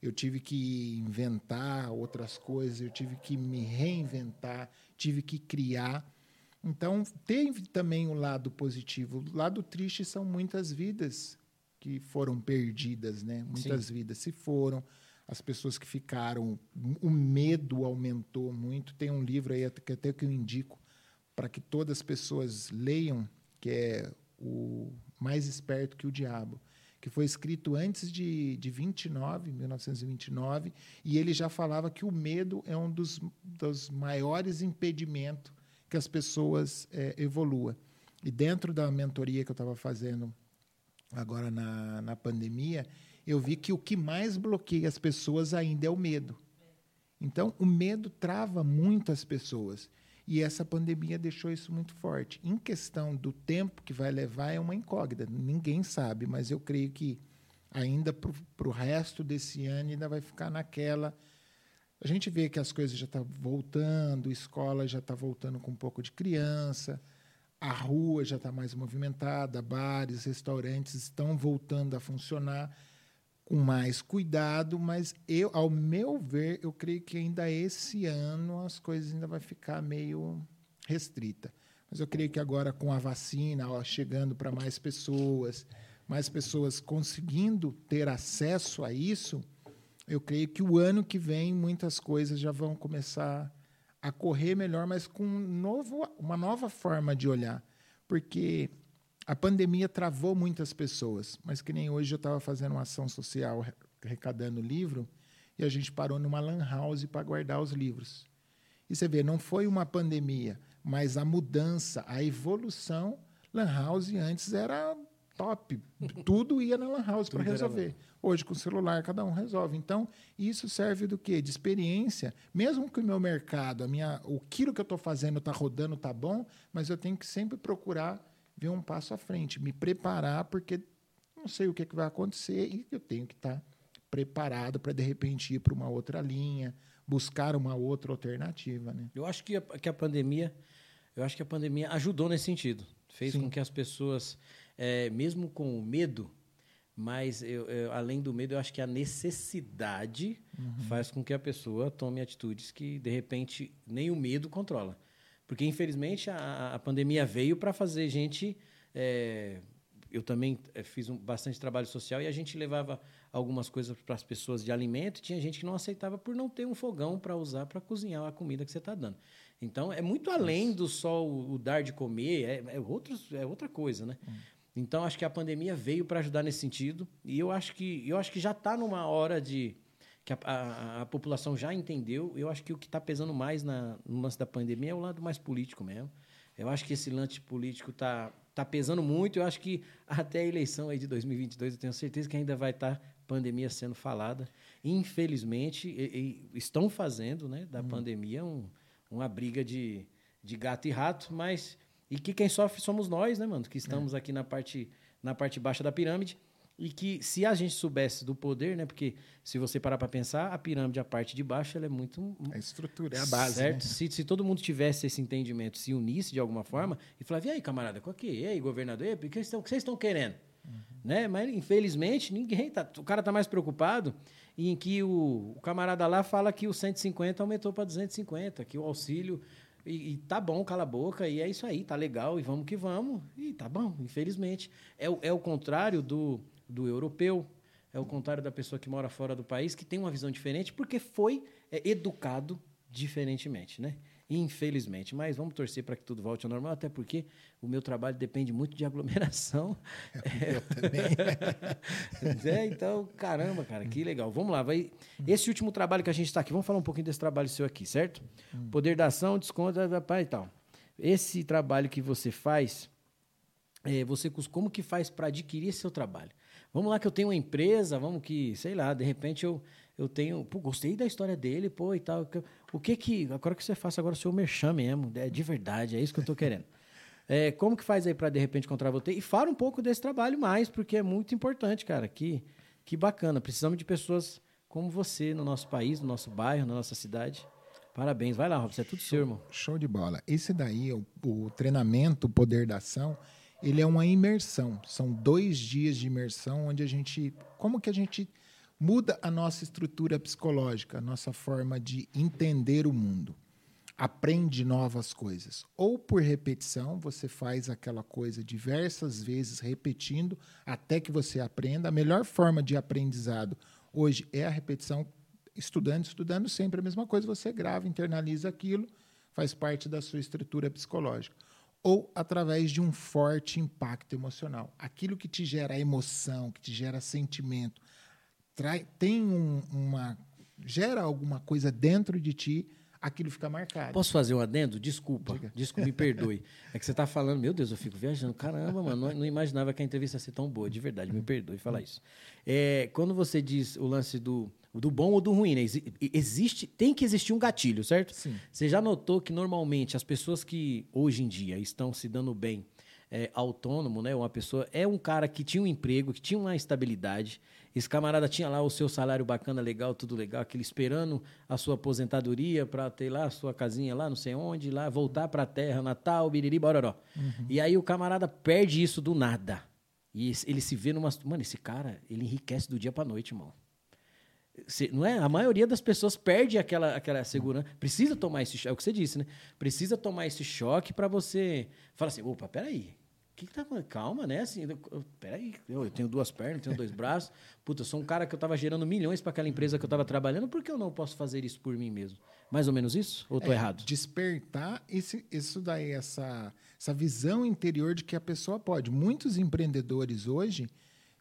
Eu tive que inventar outras coisas, eu tive que me reinventar, tive que criar. Então, teve também o um lado positivo. O lado triste são muitas vidas que foram perdidas, né? Muitas Sim. vidas se foram. As pessoas que ficaram, o medo aumentou muito. Tem um livro aí que até que eu indico para que todas as pessoas leiam, que é o Mais Esperto que o Diabo, que foi escrito antes de, de 29, 1929, e ele já falava que o medo é um dos, dos maiores impedimentos que as pessoas é, evoluam. E dentro da mentoria que eu estava fazendo agora na, na pandemia, eu vi que o que mais bloqueia as pessoas ainda é o medo. Então, o medo trava muito as pessoas. E essa pandemia deixou isso muito forte. Em questão do tempo que vai levar, é uma incógnita. Ninguém sabe, mas eu creio que ainda para o resto desse ano ainda vai ficar naquela. A gente vê que as coisas já estão tá voltando, a escola já está voltando com um pouco de criança, a rua já está mais movimentada, bares, restaurantes estão voltando a funcionar com mais cuidado, mas eu, ao meu ver, eu creio que ainda esse ano as coisas ainda vai ficar meio restrita. Mas eu creio que agora com a vacina ó, chegando para mais pessoas, mais pessoas conseguindo ter acesso a isso, eu creio que o ano que vem muitas coisas já vão começar a correr melhor, mas com um novo, uma nova forma de olhar. Porque a pandemia travou muitas pessoas, mas que nem hoje eu estava fazendo uma ação social arrecadando livro e a gente parou numa lan house para guardar os livros. E você vê, não foi uma pandemia, mas a mudança, a evolução. Lan house antes era top, tudo ia na lan house para resolver. Hoje com o celular cada um resolve. Então isso serve do quê? De experiência. Mesmo que o meu mercado, a minha, o quilo que eu estou fazendo está rodando, está bom, mas eu tenho que sempre procurar ver um passo à frente, me preparar, porque não sei o que, é que vai acontecer e eu tenho que estar preparado para, de repente, ir para uma outra linha, buscar uma outra alternativa. Né? Eu acho que a, que a pandemia eu acho que a pandemia ajudou nesse sentido. Fez Sim. com que as pessoas, é, mesmo com o medo, mas eu, eu, além do medo, eu acho que a necessidade uhum. faz com que a pessoa tome atitudes que, de repente, nem o medo controla. Porque, infelizmente, a, a pandemia veio para fazer gente. É, eu também é, fiz um, bastante trabalho social e a gente levava algumas coisas para as pessoas de alimento. E tinha gente que não aceitava por não ter um fogão para usar para cozinhar a comida que você está dando. Então, é muito além do só o, o dar de comer, é, é, outros, é outra coisa, né? Hum. Então, acho que a pandemia veio para ajudar nesse sentido. E eu acho que, eu acho que já está numa hora de que a, a, a população já entendeu. Eu acho que o que está pesando mais na, no lance da pandemia é o lado mais político mesmo. Eu acho que esse lance político está tá pesando muito. Eu acho que até a eleição aí de 2022, eu tenho certeza que ainda vai estar tá pandemia sendo falada. Infelizmente, e, e estão fazendo né, da hum. pandemia um, uma briga de, de gato e rato, mas e que quem sofre somos nós, né, mano? Que estamos é. aqui na parte, na parte baixa da pirâmide. E que se a gente soubesse do poder, né? Porque se você parar para pensar, a pirâmide, a parte de baixo, ela é muito. A estrutura, é a base. Certo? Né? Se, se todo mundo tivesse esse entendimento, se unisse de alguma forma, e falar, e aí, camarada, qual que é? E aí, governador, e aí, o que vocês estão querendo? Uhum. Né? Mas, infelizmente, ninguém tá. O cara tá mais preocupado em que o, o camarada lá fala que o 150 aumentou para 250, que o auxílio e, e, tá bom, cala a boca, e é isso aí, tá legal, e vamos que vamos. E tá bom, infelizmente. É, o, é o contrário do, do europeu, é o contrário da pessoa que mora fora do país, que tem uma visão diferente, porque foi é, educado diferentemente, né? Infelizmente. Mas vamos torcer para que tudo volte ao normal, até porque o meu trabalho depende muito de aglomeração. [LAUGHS] Eu também. [LAUGHS] é, então, caramba, cara, que legal. Vamos lá, vai. Esse último trabalho que a gente está aqui, vamos falar um pouquinho desse trabalho seu aqui, certo? Hum. Poder da ação, desconto, e tal. Esse trabalho que você faz, é, você como que faz para adquirir esse seu trabalho? Vamos lá que eu tenho uma empresa, vamos que, sei lá, de repente eu, eu tenho, pô, gostei da história dele, pô, e tal. O que que, agora que você faça agora o seu merchan mesmo, é de verdade, é isso que eu estou querendo. [LAUGHS] É, como que faz aí para de repente encontrar você? E fala um pouco desse trabalho mais, porque é muito importante, cara. Que, que bacana. Precisamos de pessoas como você no nosso país, no nosso bairro, na nossa cidade. Parabéns. Vai lá, Robson. É tudo seu, irmão. Show de bola. Esse daí, o, o treinamento, o poder da ação, ele é uma imersão. São dois dias de imersão onde a gente. Como que a gente muda a nossa estrutura psicológica, a nossa forma de entender o mundo aprende novas coisas. Ou por repetição, você faz aquela coisa diversas vezes, repetindo, até que você aprenda. A melhor forma de aprendizado hoje é a repetição, estudando, estudando sempre a mesma coisa. Você grava, internaliza aquilo, faz parte da sua estrutura psicológica. Ou através de um forte impacto emocional. Aquilo que te gera emoção, que te gera sentimento, trai, tem um, uma. gera alguma coisa dentro de ti aquilo fica marcado. Posso fazer um adendo? Desculpa, Diga. desculpa, me perdoe. [LAUGHS] É que você está falando, meu Deus, eu fico viajando. Caramba, mano, não, não, imaginava que a entrevista ia ser tão boa, de verdade, me perdoe falar isso. É, quando você diz o lance do, do bom ou do ruim, né? Existe, tem que existir um gatilho, certo? Sim. Você já notou que normalmente as pessoas que hoje em dia estão se dando bem é, autônomo, né? Uma pessoa é um cara que tinha um emprego, que tinha uma estabilidade. Esse camarada tinha lá o seu salário bacana, legal, tudo legal, aquele esperando a sua aposentadoria para ter lá a sua casinha lá, não sei onde, lá voltar para a terra, Natal, biriri, bororó. Uhum. E aí o camarada perde isso do nada. E ele se vê numa, mano, esse cara, ele enriquece do dia para noite, irmão. não é? A maioria das pessoas perde aquela, aquela segurança. Precisa tomar esse choque, é o que você disse, né? Precisa tomar esse choque para você falar assim: opa, peraí, que, que tá Calma, né? Assim, eu, peraí, eu, eu tenho duas pernas, tenho dois braços. [LAUGHS] Puta, eu sou um cara que eu estava gerando milhões para aquela empresa que eu estava trabalhando, por que eu não posso fazer isso por mim mesmo? Mais ou menos isso? Ou estou é, errado? Despertar esse, isso daí, essa, essa visão interior de que a pessoa pode. Muitos empreendedores hoje,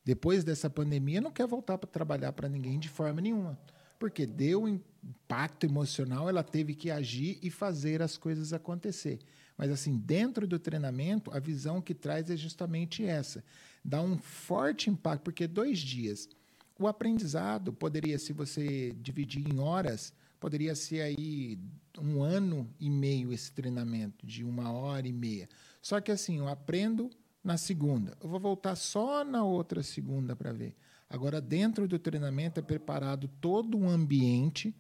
depois dessa pandemia, não quer voltar para trabalhar para ninguém de forma nenhuma. Porque deu um impacto emocional, ela teve que agir e fazer as coisas acontecer. Mas, assim, dentro do treinamento, a visão que traz é justamente essa. Dá um forte impacto, porque dois dias. O aprendizado poderia, se você dividir em horas, poderia ser aí um ano e meio esse treinamento, de uma hora e meia. Só que, assim, eu aprendo na segunda. Eu vou voltar só na outra segunda para ver. Agora, dentro do treinamento é preparado todo um ambiente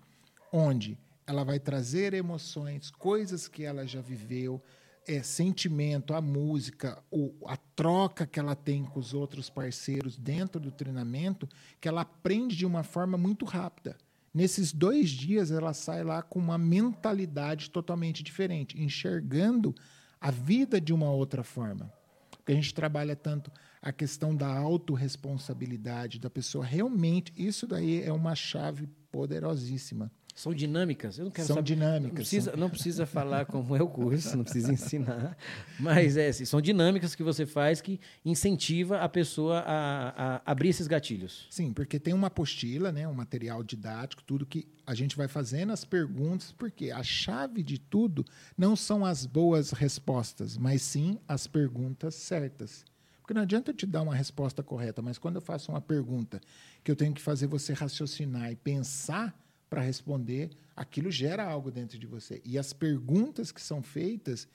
onde ela vai trazer emoções, coisas que ela já viveu, é, sentimento, a música, o, a troca que ela tem com os outros parceiros dentro do treinamento, que ela aprende de uma forma muito rápida. Nesses dois dias, ela sai lá com uma mentalidade totalmente diferente, enxergando a vida de uma outra forma. Porque a gente trabalha tanto a questão da autorresponsabilidade da pessoa. Realmente, isso daí é uma chave poderosíssima São dinâmicas? Eu não quero são saber. dinâmicas. Não precisa, são... não precisa falar como é o curso, não precisa ensinar. Mas é, assim, são dinâmicas que você faz que incentiva a pessoa a, a, abrir esses gatilhos. Sim, porque tem uma apostila, né, um material didático, tudo que a gente vai fazendo as perguntas, porque a chave de tudo não são as boas respostas, mas sim as perguntas certas. Porque não adianta eu te dar uma resposta correta, mas quando eu faço uma pergunta que eu tenho que fazer você raciocinar e pensar para responder, aquilo gera algo dentro de você. E as perguntas que são feitas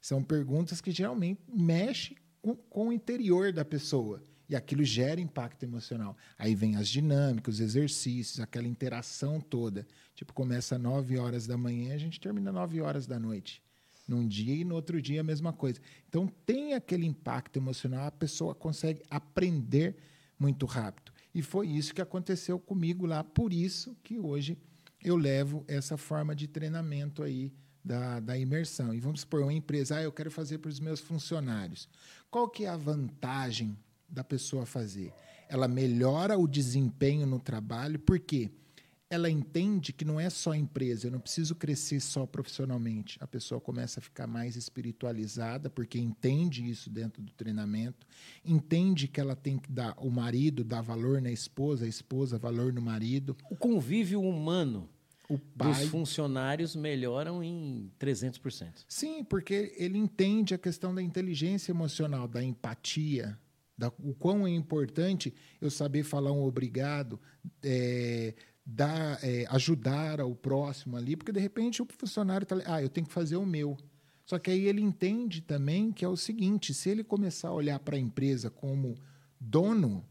são perguntas que geralmente mexem com, com o interior da pessoa. E aquilo gera impacto emocional. Aí vem as dinâmicas, os exercícios, aquela interação toda. Tipo, começa às 9 horas da manhã, a gente termina às 9 horas da noite. Num dia e no outro dia a mesma coisa. Então tem aquele impacto emocional, a pessoa consegue aprender muito rápido. E foi isso que aconteceu comigo lá, por isso que hoje eu levo essa forma de treinamento aí da, da imersão. E vamos supor, uma empresa, ah, eu quero fazer para os meus funcionários. Qual que é a vantagem da pessoa fazer? Ela melhora o desempenho no trabalho, por quê? Porque ela entende que não é só empresa, eu não preciso crescer só profissionalmente. A pessoa começa a ficar mais espiritualizada, porque entende isso dentro do treinamento, entende que ela tem que dar o marido dar valor na esposa, a esposa valor no marido. O convívio humano o pai... dos funcionários melhoram em 300%. Sim, porque ele entende a questão da inteligência emocional, da empatia, da, o quão é importante eu saber falar um obrigado, é, dar, é, ajudar ao próximo ali, porque de repente o funcionário está ah, eu tenho que fazer o meu. Só que aí ele entende também que é o seguinte: se ele começar a olhar para a empresa como dono,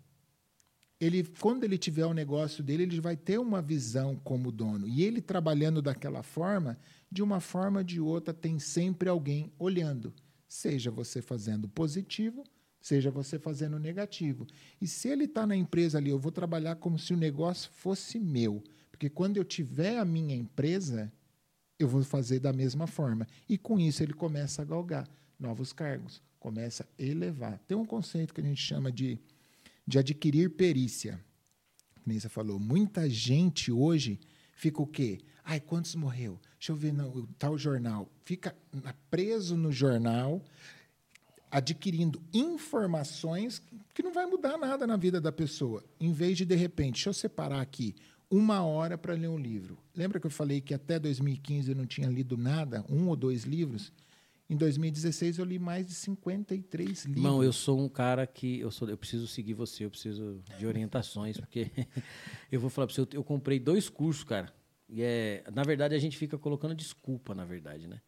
ele, quando ele tiver o negócio dele, ele vai ter uma visão como dono. E ele trabalhando daquela forma, de uma forma ou de outra, tem sempre alguém olhando. Seja você fazendo positivo, seja você fazendo negativo. E se ele está na empresa ali, eu vou trabalhar como se o negócio fosse meu. Porque quando eu tiver a minha empresa, eu vou fazer da mesma forma. E com isso ele começa a galgar novos cargos, começa a elevar. Tem um conceito que a gente chama de, de adquirir perícia. Como você falou, muita gente hoje fica o quê? Ai, quantos morreu? Deixa eu ver no tal jornal. Fica preso no jornal, adquirindo informações que não vai mudar nada na vida da pessoa. Em vez de, de repente, deixa eu separar aqui uma hora para ler um livro. Lembra que eu falei que até 2015 eu não tinha lido nada, um ou dois livros? Em 2016 eu li mais de 53 livros. Não, eu sou um cara que eu sou, eu preciso seguir você, eu preciso de orientações, porque [LAUGHS] eu vou falar para você, eu, eu comprei dois cursos, cara. E é, na verdade a gente fica colocando desculpa, na verdade, né?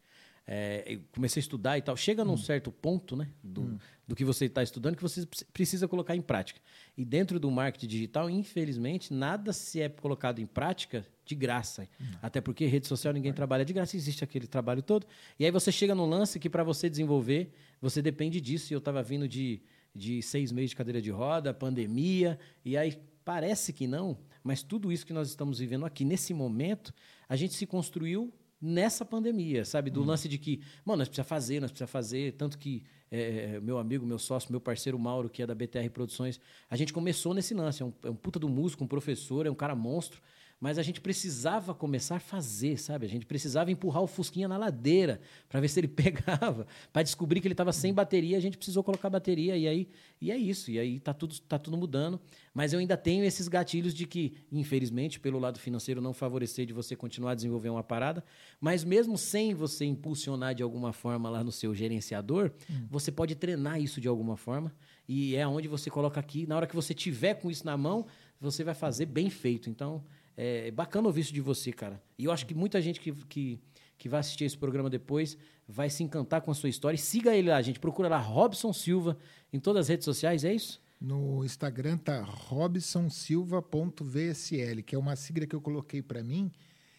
É, comecei a estudar e tal. Chega num hum. certo ponto né, do, hum. do que você está estudando que você precisa colocar em prática. E dentro do marketing digital, infelizmente, nada se é colocado em prática de graça. Hum. Até porque rede social ninguém trabalha de graça, existe aquele trabalho todo. E aí você chega num lance que para você desenvolver, você depende disso. E eu estava vindo de, de seis meses de cadeira de roda, pandemia, e aí parece que não, mas tudo isso que nós estamos vivendo aqui nesse momento, a gente se construiu nessa pandemia, sabe? Do hum. lance de que, mano, nós precisamos fazer, nós precisamos fazer. Tanto que é, é, meu amigo, meu sócio, meu parceiro Mauro, que é da BTR Produções, a gente começou nesse lance. É um, é um puta do músico, um professor, é um cara monstro mas a gente precisava começar a fazer, sabe? A gente precisava empurrar o Fusquinha na ladeira para ver se ele [LAUGHS] pegava, para descobrir que ele estava sem bateria, a gente precisou colocar bateria. E aí e é isso, e aí tá tudo tá tudo mudando, mas eu ainda tenho esses gatilhos de que, infelizmente, pelo lado financeiro não favorecer de você continuar a desenvolver uma parada, mas mesmo sem você impulsionar de alguma forma lá no seu gerenciador, hum. você pode treinar isso de alguma forma. E é onde você coloca aqui, na hora que você tiver com isso na mão, você vai fazer bem feito. Então, é bacana ouvir isso de você, cara. E eu acho que muita gente que, que, que vai assistir esse programa depois vai se encantar com a sua história. E siga ele lá, gente. Procura lá Robson Silva em todas as redes sociais, é isso? No Instagram tá robsonsilva.vsl, que é uma sigla que eu coloquei para mim,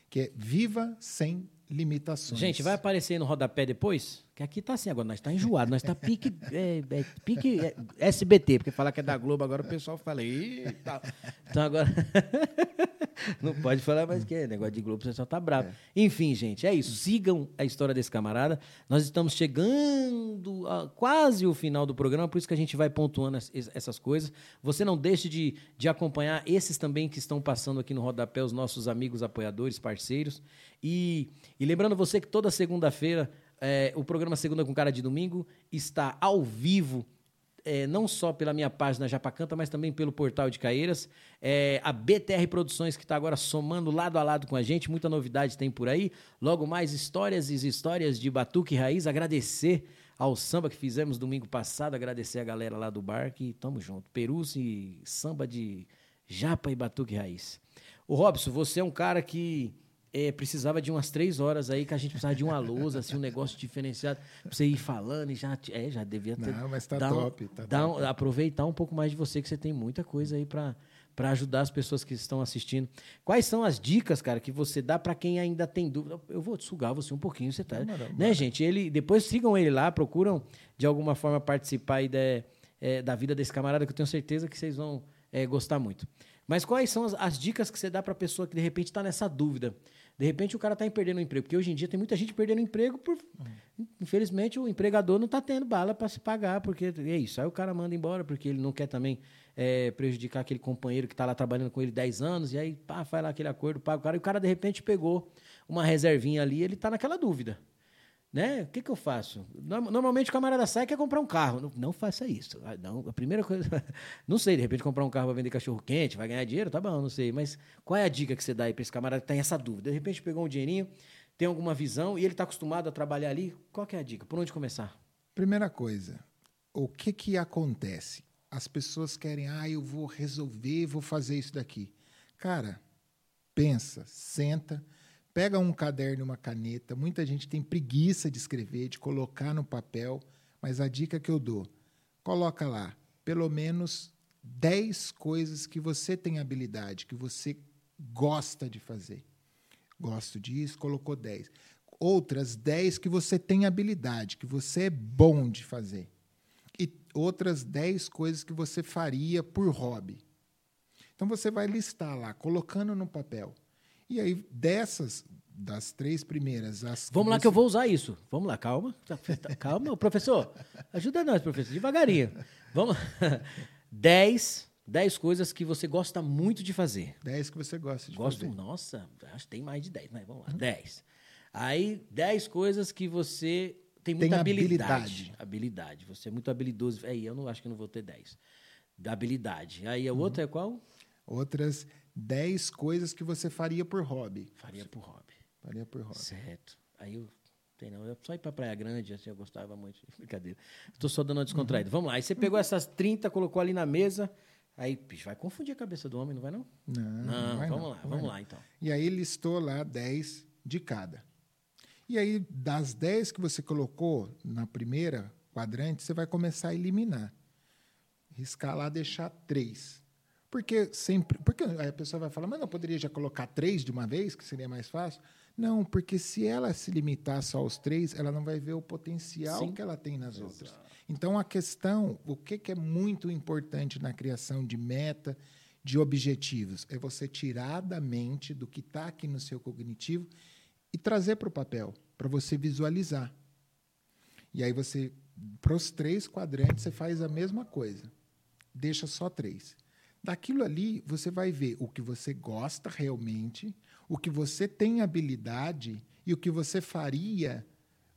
que é Viva Sem Limitações. Gente, vai aparecer no rodapé depois? Que aqui tá assim agora, nós tá enjoado, nós tá pique, é, é, pique é, SBT, porque falar que é da Globo agora o pessoal fala, tá. Então agora. [LAUGHS] não pode falar mais que é negócio de Globo, o pessoal tá bravo. É. Enfim, gente, é isso. Sigam a história desse camarada. Nós estamos chegando a quase o final do programa, por isso que a gente vai pontuando essas coisas. Você não deixe de, de acompanhar esses também que estão passando aqui no Rodapé, os nossos amigos apoiadores, parceiros. E, e lembrando você que toda segunda-feira é, o programa Segunda com Cara de Domingo está ao vivo, é, não só pela minha página Japacanta, mas também pelo portal de Caeiras. É, a BTR Produções, que está agora somando lado a lado com a gente, muita novidade tem por aí. Logo mais histórias e histórias de Batuque Raiz. Agradecer ao samba que fizemos domingo passado, agradecer a galera lá do bar, que tamo junto. Perus e samba de Japa e Batuque Raiz. O Robson, você é um cara que é, precisava de umas três horas aí que a gente precisava de uma lousa, assim, um negócio diferenciado, pra você ir falando e já, é, já devia ter. Não, mas tá top. tá top. Um, aproveitar um pouco mais de você, que você tem muita coisa aí para para ajudar as pessoas que estão assistindo. Quais são as dicas, cara, que você dá para quem ainda tem dúvida? Eu vou sugar você um pouquinho, você tá, não, não, né, gente? Ele depois sigam ele lá, procuram de alguma forma participar aí da, é, da vida desse camarada que eu tenho certeza que vocês vão é, gostar muito. Mas quais são as, as dicas que você dá para a pessoa que de repente está nessa dúvida? De repente o cara está perdendo o emprego, porque hoje em dia tem muita gente perdendo emprego por. Uhum. Infelizmente o empregador não está tendo bala para se pagar, porque é isso. Aí o cara manda embora, porque ele não quer também é, prejudicar aquele companheiro que está lá trabalhando com ele 10 anos, e aí pá, faz lá aquele acordo, paga o cara, e o cara de repente pegou uma reservinha ali, ele está naquela dúvida. Né? O que, que eu faço? Normalmente o camarada sai e quer comprar um carro. Não, não faça isso. Ah, não, a primeira coisa. [LAUGHS] Não sei, de repente comprar um carro para vender cachorro quente, vai ganhar dinheiro, tá bom, não sei. Mas qual é a dica que você dá aí para esse camarada que tem essa dúvida? De repente pegou um dinheirinho, tem alguma visão e ele está acostumado a trabalhar ali. Qual é a dica? Por onde começar? Primeira coisa, o que, que acontece? As pessoas querem, ah, eu vou resolver, vou fazer isso daqui. Cara, pensa, senta pega um caderno e uma caneta. Muita gente tem preguiça de escrever, de colocar no papel, mas a dica que eu dou, coloca lá pelo menos 10 coisas que você tem habilidade, que você gosta de fazer. Gosto disso, colocou 10. Outras 10 que você tem habilidade, que você é bom de fazer. E outras 10 coisas que você faria por hobby. Então você vai listar lá, colocando no papel. E aí, dessas, das três primeiras. As Vamos lá que eu vou usar isso. Vamos lá, calma. Tá, tá, calma, professor. Ajuda nós, professor, devagarinho. Vamos. [LAUGHS] Dez, dez coisas que você gosta muito de fazer. Dez que você gosta de Gosto, fazer. Nossa, acho que tem mais de dez, mas vamos lá. Dez. Aí, dez coisas que você tem muita tem habilidade. habilidade. Habilidade. Você é muito habilidoso. Aí, eu não acho que eu não vou ter dez. Da habilidade. Aí, a uhum. outra é qual? Outras 10 coisas que você faria por hobby. Faria por hobby. Faria por hobby. Certo. Aí eu tem não. Eu só ir para Praia Grande, assim, eu gostava muito. [LAUGHS] Brincadeira. Estou só dando uma descontraída. Uhum. Vamos lá. Aí você pegou essas 30, colocou ali na mesa. Aí, bicho, vai confundir a cabeça do homem, não vai não? Não, não, não vamos não, lá, vamos lá então. E aí listou lá 10 de cada. E aí, das 10 que você colocou na primeira quadrante, você vai começar a eliminar. Riscar lá, deixar três. Porque sempre. Porque a pessoa vai falar, mas não poderia já colocar três de uma vez, que seria mais fácil? Não, porque se ela se limitar só aos três, ela não vai ver o potencial Sim. que ela tem nas Exato. outras. Então, a questão, o que, que é muito importante na criação de meta, de objetivos, é você tirar da mente do que está aqui no seu cognitivo e trazer para o papel, para você visualizar. E aí você, para os três quadrantes, você faz a mesma coisa. Deixa só três. Daquilo ali, você vai ver o que você gosta realmente, o que você tem habilidade e o que você faria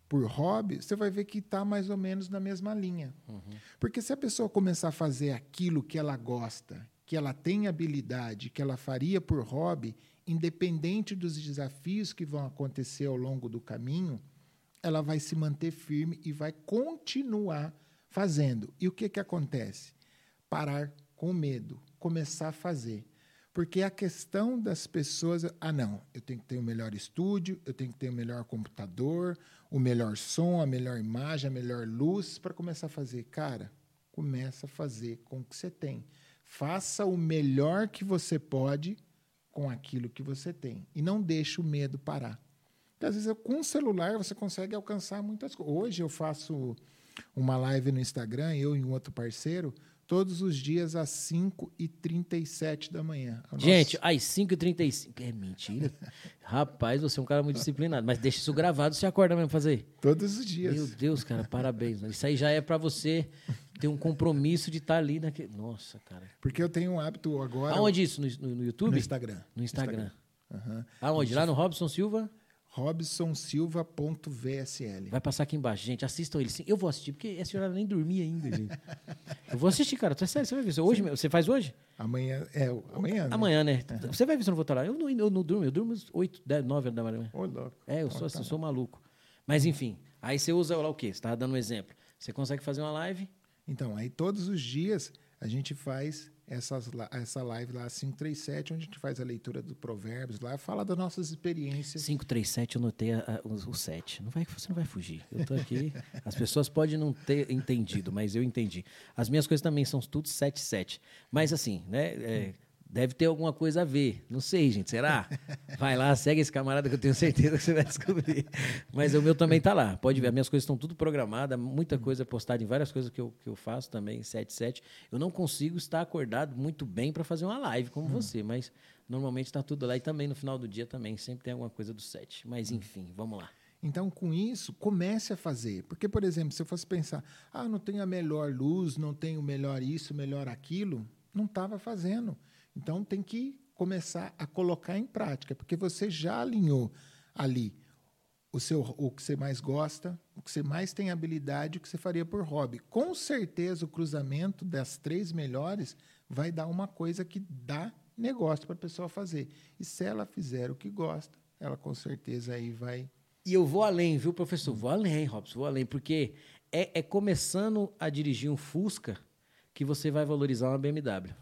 por hobby, você vai ver que está mais ou menos na mesma linha. Uhum. Porque se a pessoa começar a fazer aquilo que ela gosta, que ela tem habilidade, que ela faria por hobby, independente dos desafios que vão acontecer ao longo do caminho, ela vai se manter firme e vai continuar fazendo. E o que, que acontece? Parar com medo, começar a fazer. Porque a questão das pessoas, ah, não, eu tenho que ter o melhor estúdio, eu tenho que ter o melhor computador, o melhor som, a melhor imagem, a melhor luz para começar a fazer. Cara, começa a fazer com o que você tem. Faça o melhor que você pode com aquilo que você tem e não deixe o medo parar. Porque às vezes com o celular você consegue alcançar muitas coisas. Hoje eu faço uma live no Instagram, eu e um outro parceiro, todos os dias às 5h37 da manhã. Gente, às 5h35. É mentira. [LAUGHS] Rapaz, você é um cara muito disciplinado. Mas deixa isso gravado, você acorda mesmo fazer? Todos os dias. Meu Deus, cara, parabéns. Isso aí já é para você ter um compromisso de estar tá ali naquele. Nossa, cara. Porque eu tenho um hábito agora. Aonde isso? No, no, no YouTube? No Instagram. No Instagram. Instagram. Uhum. Aonde? Lá no Robson Silva? robsonsilva.vsl. Vai passar aqui embaixo, gente. Assistam ele. Eu vou assistir, porque essa hora nem dormi ainda, gente. Eu vou assistir, cara. Tu é sério, você vai ver. Hoje, você faz hoje? Amanhã, é, amanhã, né? Amanhã, né? Uhum. Você vai ver se eu não vou estar lá. Eu não, eu não durmo, eu durmo 8, 10, 9 da manhã. Ô, louco. É, eu sou assim, sou maluco. Mas, enfim, aí você usa lá o quê? Você estava dando um exemplo. Você consegue fazer uma live? Então, aí todos os dias a gente faz essas, essa live lá, 537, onde a gente faz a leitura do Provérbios lá, fala das nossas experiências. 537, eu notei a, a, o, o 7. Não vai, você não vai fugir. Eu estou aqui. [LAUGHS] As pessoas podem não ter entendido, mas eu entendi. As minhas coisas também são tudo 77. Mas assim, né? É, Deve ter alguma coisa a ver. Não sei, gente. Será? [LAUGHS] Vai lá, segue esse camarada que eu tenho certeza que você vai descobrir. Mas o meu também está lá. Pode ver, as minhas coisas estão tudo programadas, muita coisa postada em várias coisas que eu, que eu faço também, 77. Eu não consigo estar acordado muito bem para fazer uma live como hum. você, mas normalmente está tudo lá. E também no final do dia também, sempre tem alguma coisa do 7. Mas hum. enfim, vamos lá. Então, com isso, comece a fazer. Porque, por exemplo, se eu fosse pensar, ah, não tenho a melhor luz, não tenho melhor isso, melhor aquilo, não estava fazendo. Então tem que começar a colocar em prática, porque você já alinhou ali o seu o que você mais gosta, o que você mais tem habilidade, o que você faria por hobby. Com certeza o cruzamento das três melhores vai dar uma coisa que dá negócio para a pessoa fazer. E se ela fizer o que gosta, ela com certeza aí vai. E eu vou além, viu, professor? Vou além, Robson, vou além, porque é, é começando a dirigir um Fusca que você vai valorizar uma BMW.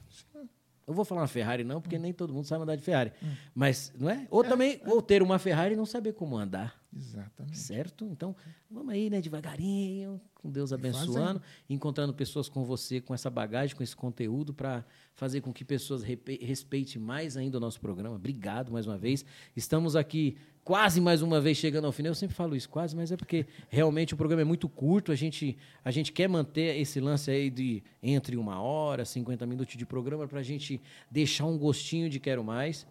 Eu vou falar uma Ferrari não, porque hum. nem todo mundo sabe andar de Ferrari. Hum. Mas, não é? Ou é, também, é. ou ter uma Ferrari e não saber como andar. Exatamente. Certo? Então, vamos aí, né, devagarinho, com Deus abençoando, encontrando pessoas com você, com essa bagagem, com esse conteúdo, para fazer com que pessoas respeitem mais ainda o nosso programa. Obrigado mais uma vez. Estamos aqui quase mais uma vez chegando ao final. Eu sempre falo isso, quase, mas é porque realmente o programa é muito curto. A gente, a gente quer manter esse lance aí de entre uma hora, 50 minutos de programa, para a gente deixar um gostinho de quero mais.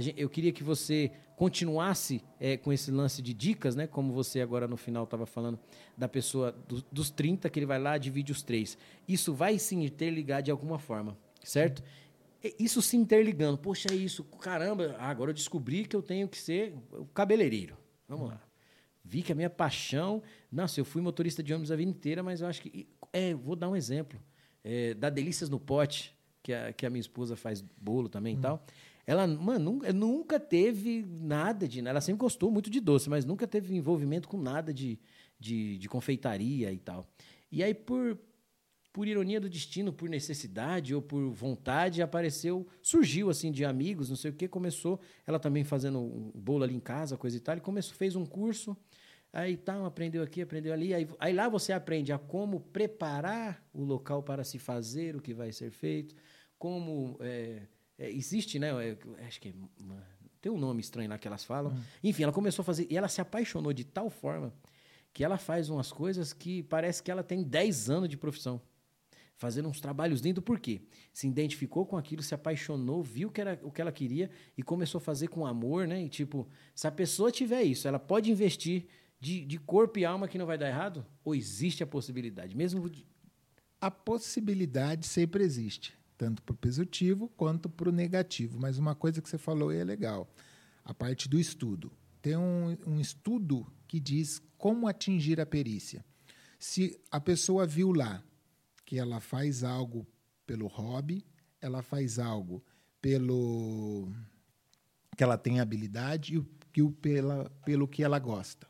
Gente, eu queria que você continuasse é, com esse lance de dicas, né? Como você agora no final estava falando da pessoa do, dos 30, que ele vai lá divide os três. Isso vai sim interligar de alguma forma, certo? Isso se interligando. Poxa, é isso. Caramba, agora eu descobri que eu tenho que ser o cabeleireiro. Vamos lá. Vi que a minha paixão. Nossa, eu fui motorista de ônibus a vida inteira, mas eu acho que. É, vou dar um exemplo. É, da Delícias no Pote, que a, que a minha esposa faz bolo também hum. e tal. Ela, mano, nunca, teve nada de. Ela sempre gostou muito de doce, mas nunca teve envolvimento com nada de, de, de confeitaria e tal. E aí, por, por ironia do destino, por necessidade ou por vontade, apareceu, surgiu assim de amigos, não sei o que, começou, ela também fazendo um bolo ali em casa, coisa e tal, e começou, fez um curso, aí tal, aprendeu aqui, aprendeu ali, aí, aí lá você aprende a como preparar o local para se fazer o que vai ser feito, como é, é, existe, né? É, acho que tem um nome estranho lá que elas falam. Uhum. Enfim, ela começou a fazer e ela se apaixonou de tal forma que ela faz umas coisas que parece que ela tem 10 anos de profissão fazendo uns trabalhos lindos, por quê? Se identificou com aquilo, se apaixonou, viu que era o que ela queria e começou a fazer com amor, né? E tipo, se a pessoa tiver isso, ela pode investir de, de corpo e alma que não vai dar errado? Ou existe a possibilidade? Mesmo. De... A possibilidade sempre existe, tanto para o positivo quanto para o negativo. Mas uma coisa que você falou é legal: a parte do estudo. Tem um, um estudo que diz como atingir a perícia. Se a pessoa viu lá que ela faz algo pelo hobby, ela faz algo pelo que ela tem habilidade e o, pela, pelo que ela gosta.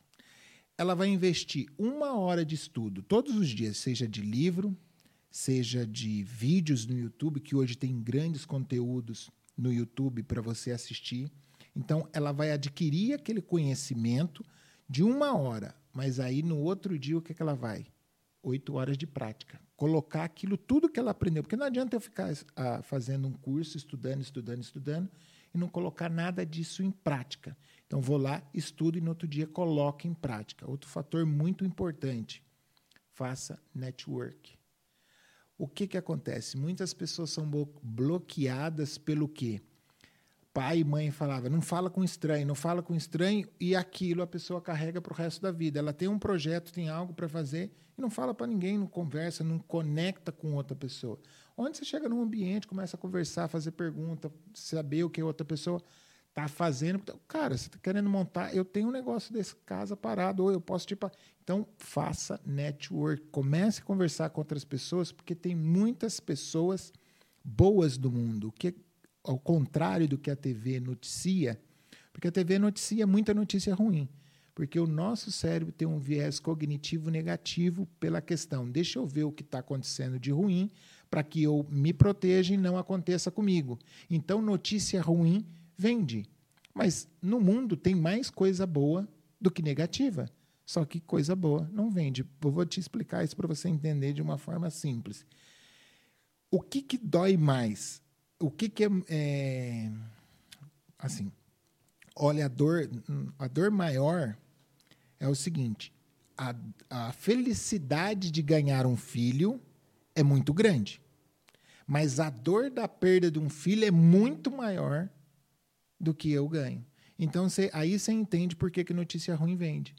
Ela vai investir uma hora de estudo todos os dias, seja de livro, seja de vídeos no YouTube, que hoje tem grandes conteúdos no YouTube para você assistir. Então, ela vai adquirir aquele conhecimento de uma hora, mas aí no outro dia o que, é que ela vai? Oito horas de prática colocar aquilo tudo que ela aprendeu, porque não adianta eu ficar ah, fazendo um curso, estudando, estudando, estudando e não colocar nada disso em prática. Então vou lá, estudo e no outro dia coloco em prática. Outro fator muito importante, faça network. O que, que acontece? Muitas pessoas são bloqueadas pelo quê? Pai e mãe falavam, não fala com estranho, não fala com estranho, e aquilo a pessoa carrega para o resto da vida. Ela tem um projeto, tem algo para fazer, e não fala para ninguém, não conversa, não conecta com outra pessoa. Onde você chega num ambiente, começa a conversar, fazer pergunta, saber o que a outra pessoa está fazendo. Cara, você está querendo montar, eu tenho um negócio desse casa parado, ou eu posso tipo. Então, faça network. Comece a conversar com outras pessoas, porque tem muitas pessoas boas do mundo, que ao contrário do que a TV noticia, porque a TV noticia muita notícia ruim, porque o nosso cérebro tem um viés cognitivo negativo pela questão, deixa eu ver o que está acontecendo de ruim, para que eu me proteja e não aconteça comigo. Então, notícia ruim vende. Mas no mundo tem mais coisa boa do que negativa. Só que coisa boa não vende. Eu vou te explicar isso para você entender de uma forma simples. O que, que dói mais? O que, que é, é assim? Olha, a dor, a dor maior é o seguinte: a, a felicidade de ganhar um filho é muito grande, mas a dor da perda de um filho é muito maior do que eu ganho. Então, aí você entende por que, que notícia ruim vende.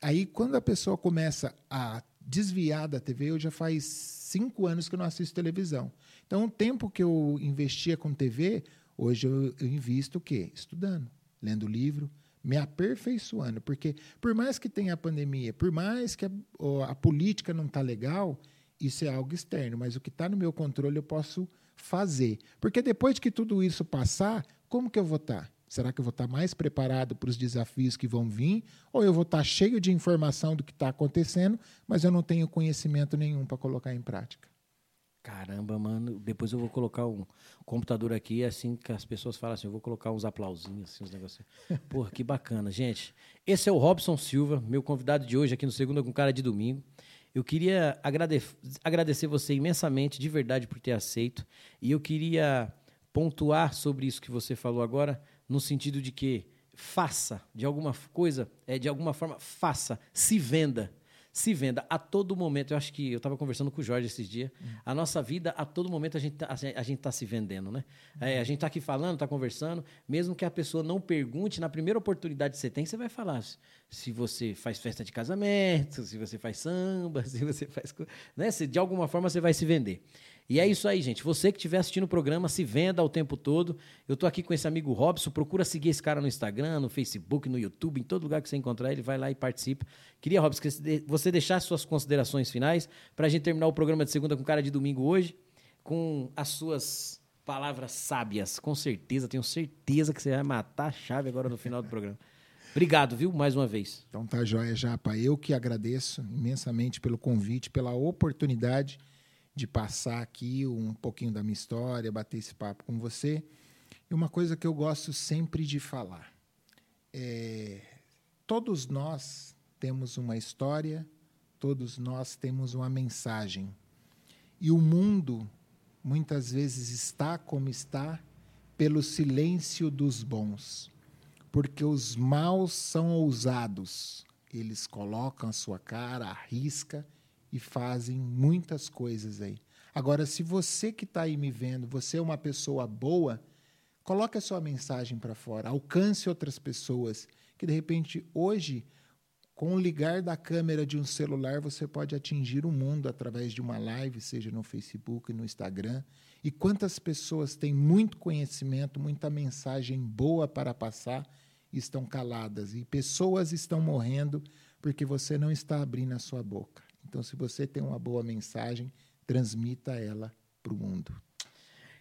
Aí, quando a pessoa começa a desviar da TV, eu já faz cinco anos que eu não assisto televisão. Então, o tempo que eu investia com TV, hoje eu, eu invisto o quê? Estudando, lendo livro, me aperfeiçoando. Porque, por mais que tenha a pandemia, por mais que a, a política não está legal, isso é algo externo, mas o que está no meu controle eu posso fazer. Porque depois que tudo isso passar, como que eu vou estar? Tá? Será que eu vou estar tá mais preparado para os desafios que vão vir? Ou eu vou estar tá cheio de informação do que está acontecendo, mas eu não tenho conhecimento nenhum para colocar em prática? Caramba, mano. Depois eu vou colocar um computador aqui, assim que as pessoas falam assim, eu vou colocar uns aplausinhos, assim, uns negócios. [LAUGHS] Porra, que bacana. Gente, esse é o Robson Silva, meu convidado de hoje aqui no Segunda com Cara de Domingo. Eu queria agrade agradecer você imensamente, de verdade, por ter aceito. E eu queria pontuar sobre isso que você falou agora, no sentido de que faça de alguma coisa, é, de alguma forma, faça, se venda. Se venda a todo momento. Eu acho que eu estava conversando com o Jorge esses dias. Hum. A nossa vida, a todo momento, a gente tá, a gente está se vendendo, né? É, a gente está aqui falando, está conversando. Mesmo que a pessoa não pergunte, na primeira oportunidade que você tem, você vai falar se você faz festa de casamento, se você faz samba, [LAUGHS] se você faz. Né? Se, de alguma forma você vai se vender. E é isso aí, gente. Você que estiver assistindo o programa, se venda o tempo todo. Eu estou aqui com esse amigo Robson. Procura seguir esse cara no Instagram, no Facebook, no YouTube, em todo lugar que você encontrar, ele vai lá e participa. Queria, Robson, que você deixasse suas considerações finais para a gente terminar o programa de segunda com cara de domingo hoje, com as suas palavras sábias. Com certeza, tenho certeza que você vai matar a chave agora no final do programa. Obrigado, viu, mais uma vez. Então tá joia, Japa. Eu que agradeço imensamente pelo convite, pela oportunidade de passar aqui um pouquinho da minha história, bater esse papo com você. E uma coisa que eu gosto sempre de falar é: todos nós temos uma história, todos nós temos uma mensagem. E o mundo muitas vezes está como está pelo silêncio dos bons, porque os maus são ousados. Eles colocam a sua cara, arrisca e fazem muitas coisas aí. Agora, se você que está aí me vendo, você é uma pessoa boa, coloque a sua mensagem para fora, alcance outras pessoas, que de repente hoje, com o ligar da câmera de um celular, você pode atingir o mundo através de uma live, seja no Facebook, no Instagram. E quantas pessoas têm muito conhecimento, muita mensagem boa para passar e estão caladas, e pessoas estão morrendo porque você não está abrindo a sua boca. Então, se você tem uma boa mensagem, transmita ela para o mundo.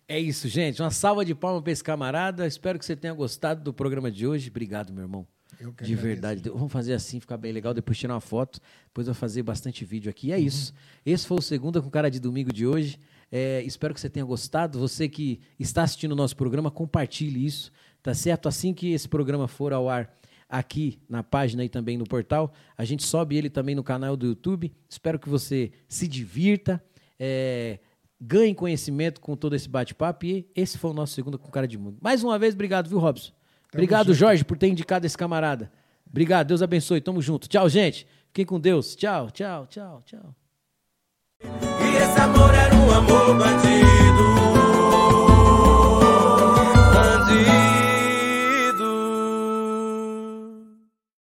É isso, gente. Uma salva de palmas para esse camarada. Espero que você tenha gostado do programa de hoje. Obrigado, meu irmão. Eu que de verdade. Vamos fazer assim, ficar bem legal. Depois tirar uma foto. Depois eu vou fazer bastante vídeo aqui. E é uhum. isso. Esse foi o Segunda com Cara de Domingo de hoje. É, espero que você tenha gostado. Você que está assistindo o nosso programa, compartilhe isso. Tá certo? Assim que esse programa for ao ar, aqui na página e também no portal. A gente sobe ele também no canal do YouTube. Espero que você se divirta, é, ganhe conhecimento com todo esse bate-papo. E esse foi o nosso segundo com cara de mundo. Mais uma vez, obrigado, viu, Robson? Tamo obrigado, junto. Jorge, por ter indicado esse camarada. Obrigado, Deus abençoe. Tamo junto. Tchau, gente. Fiquem com Deus. Tchau, tchau, tchau, tchau. E esse amor era um amor bandido. Bandido.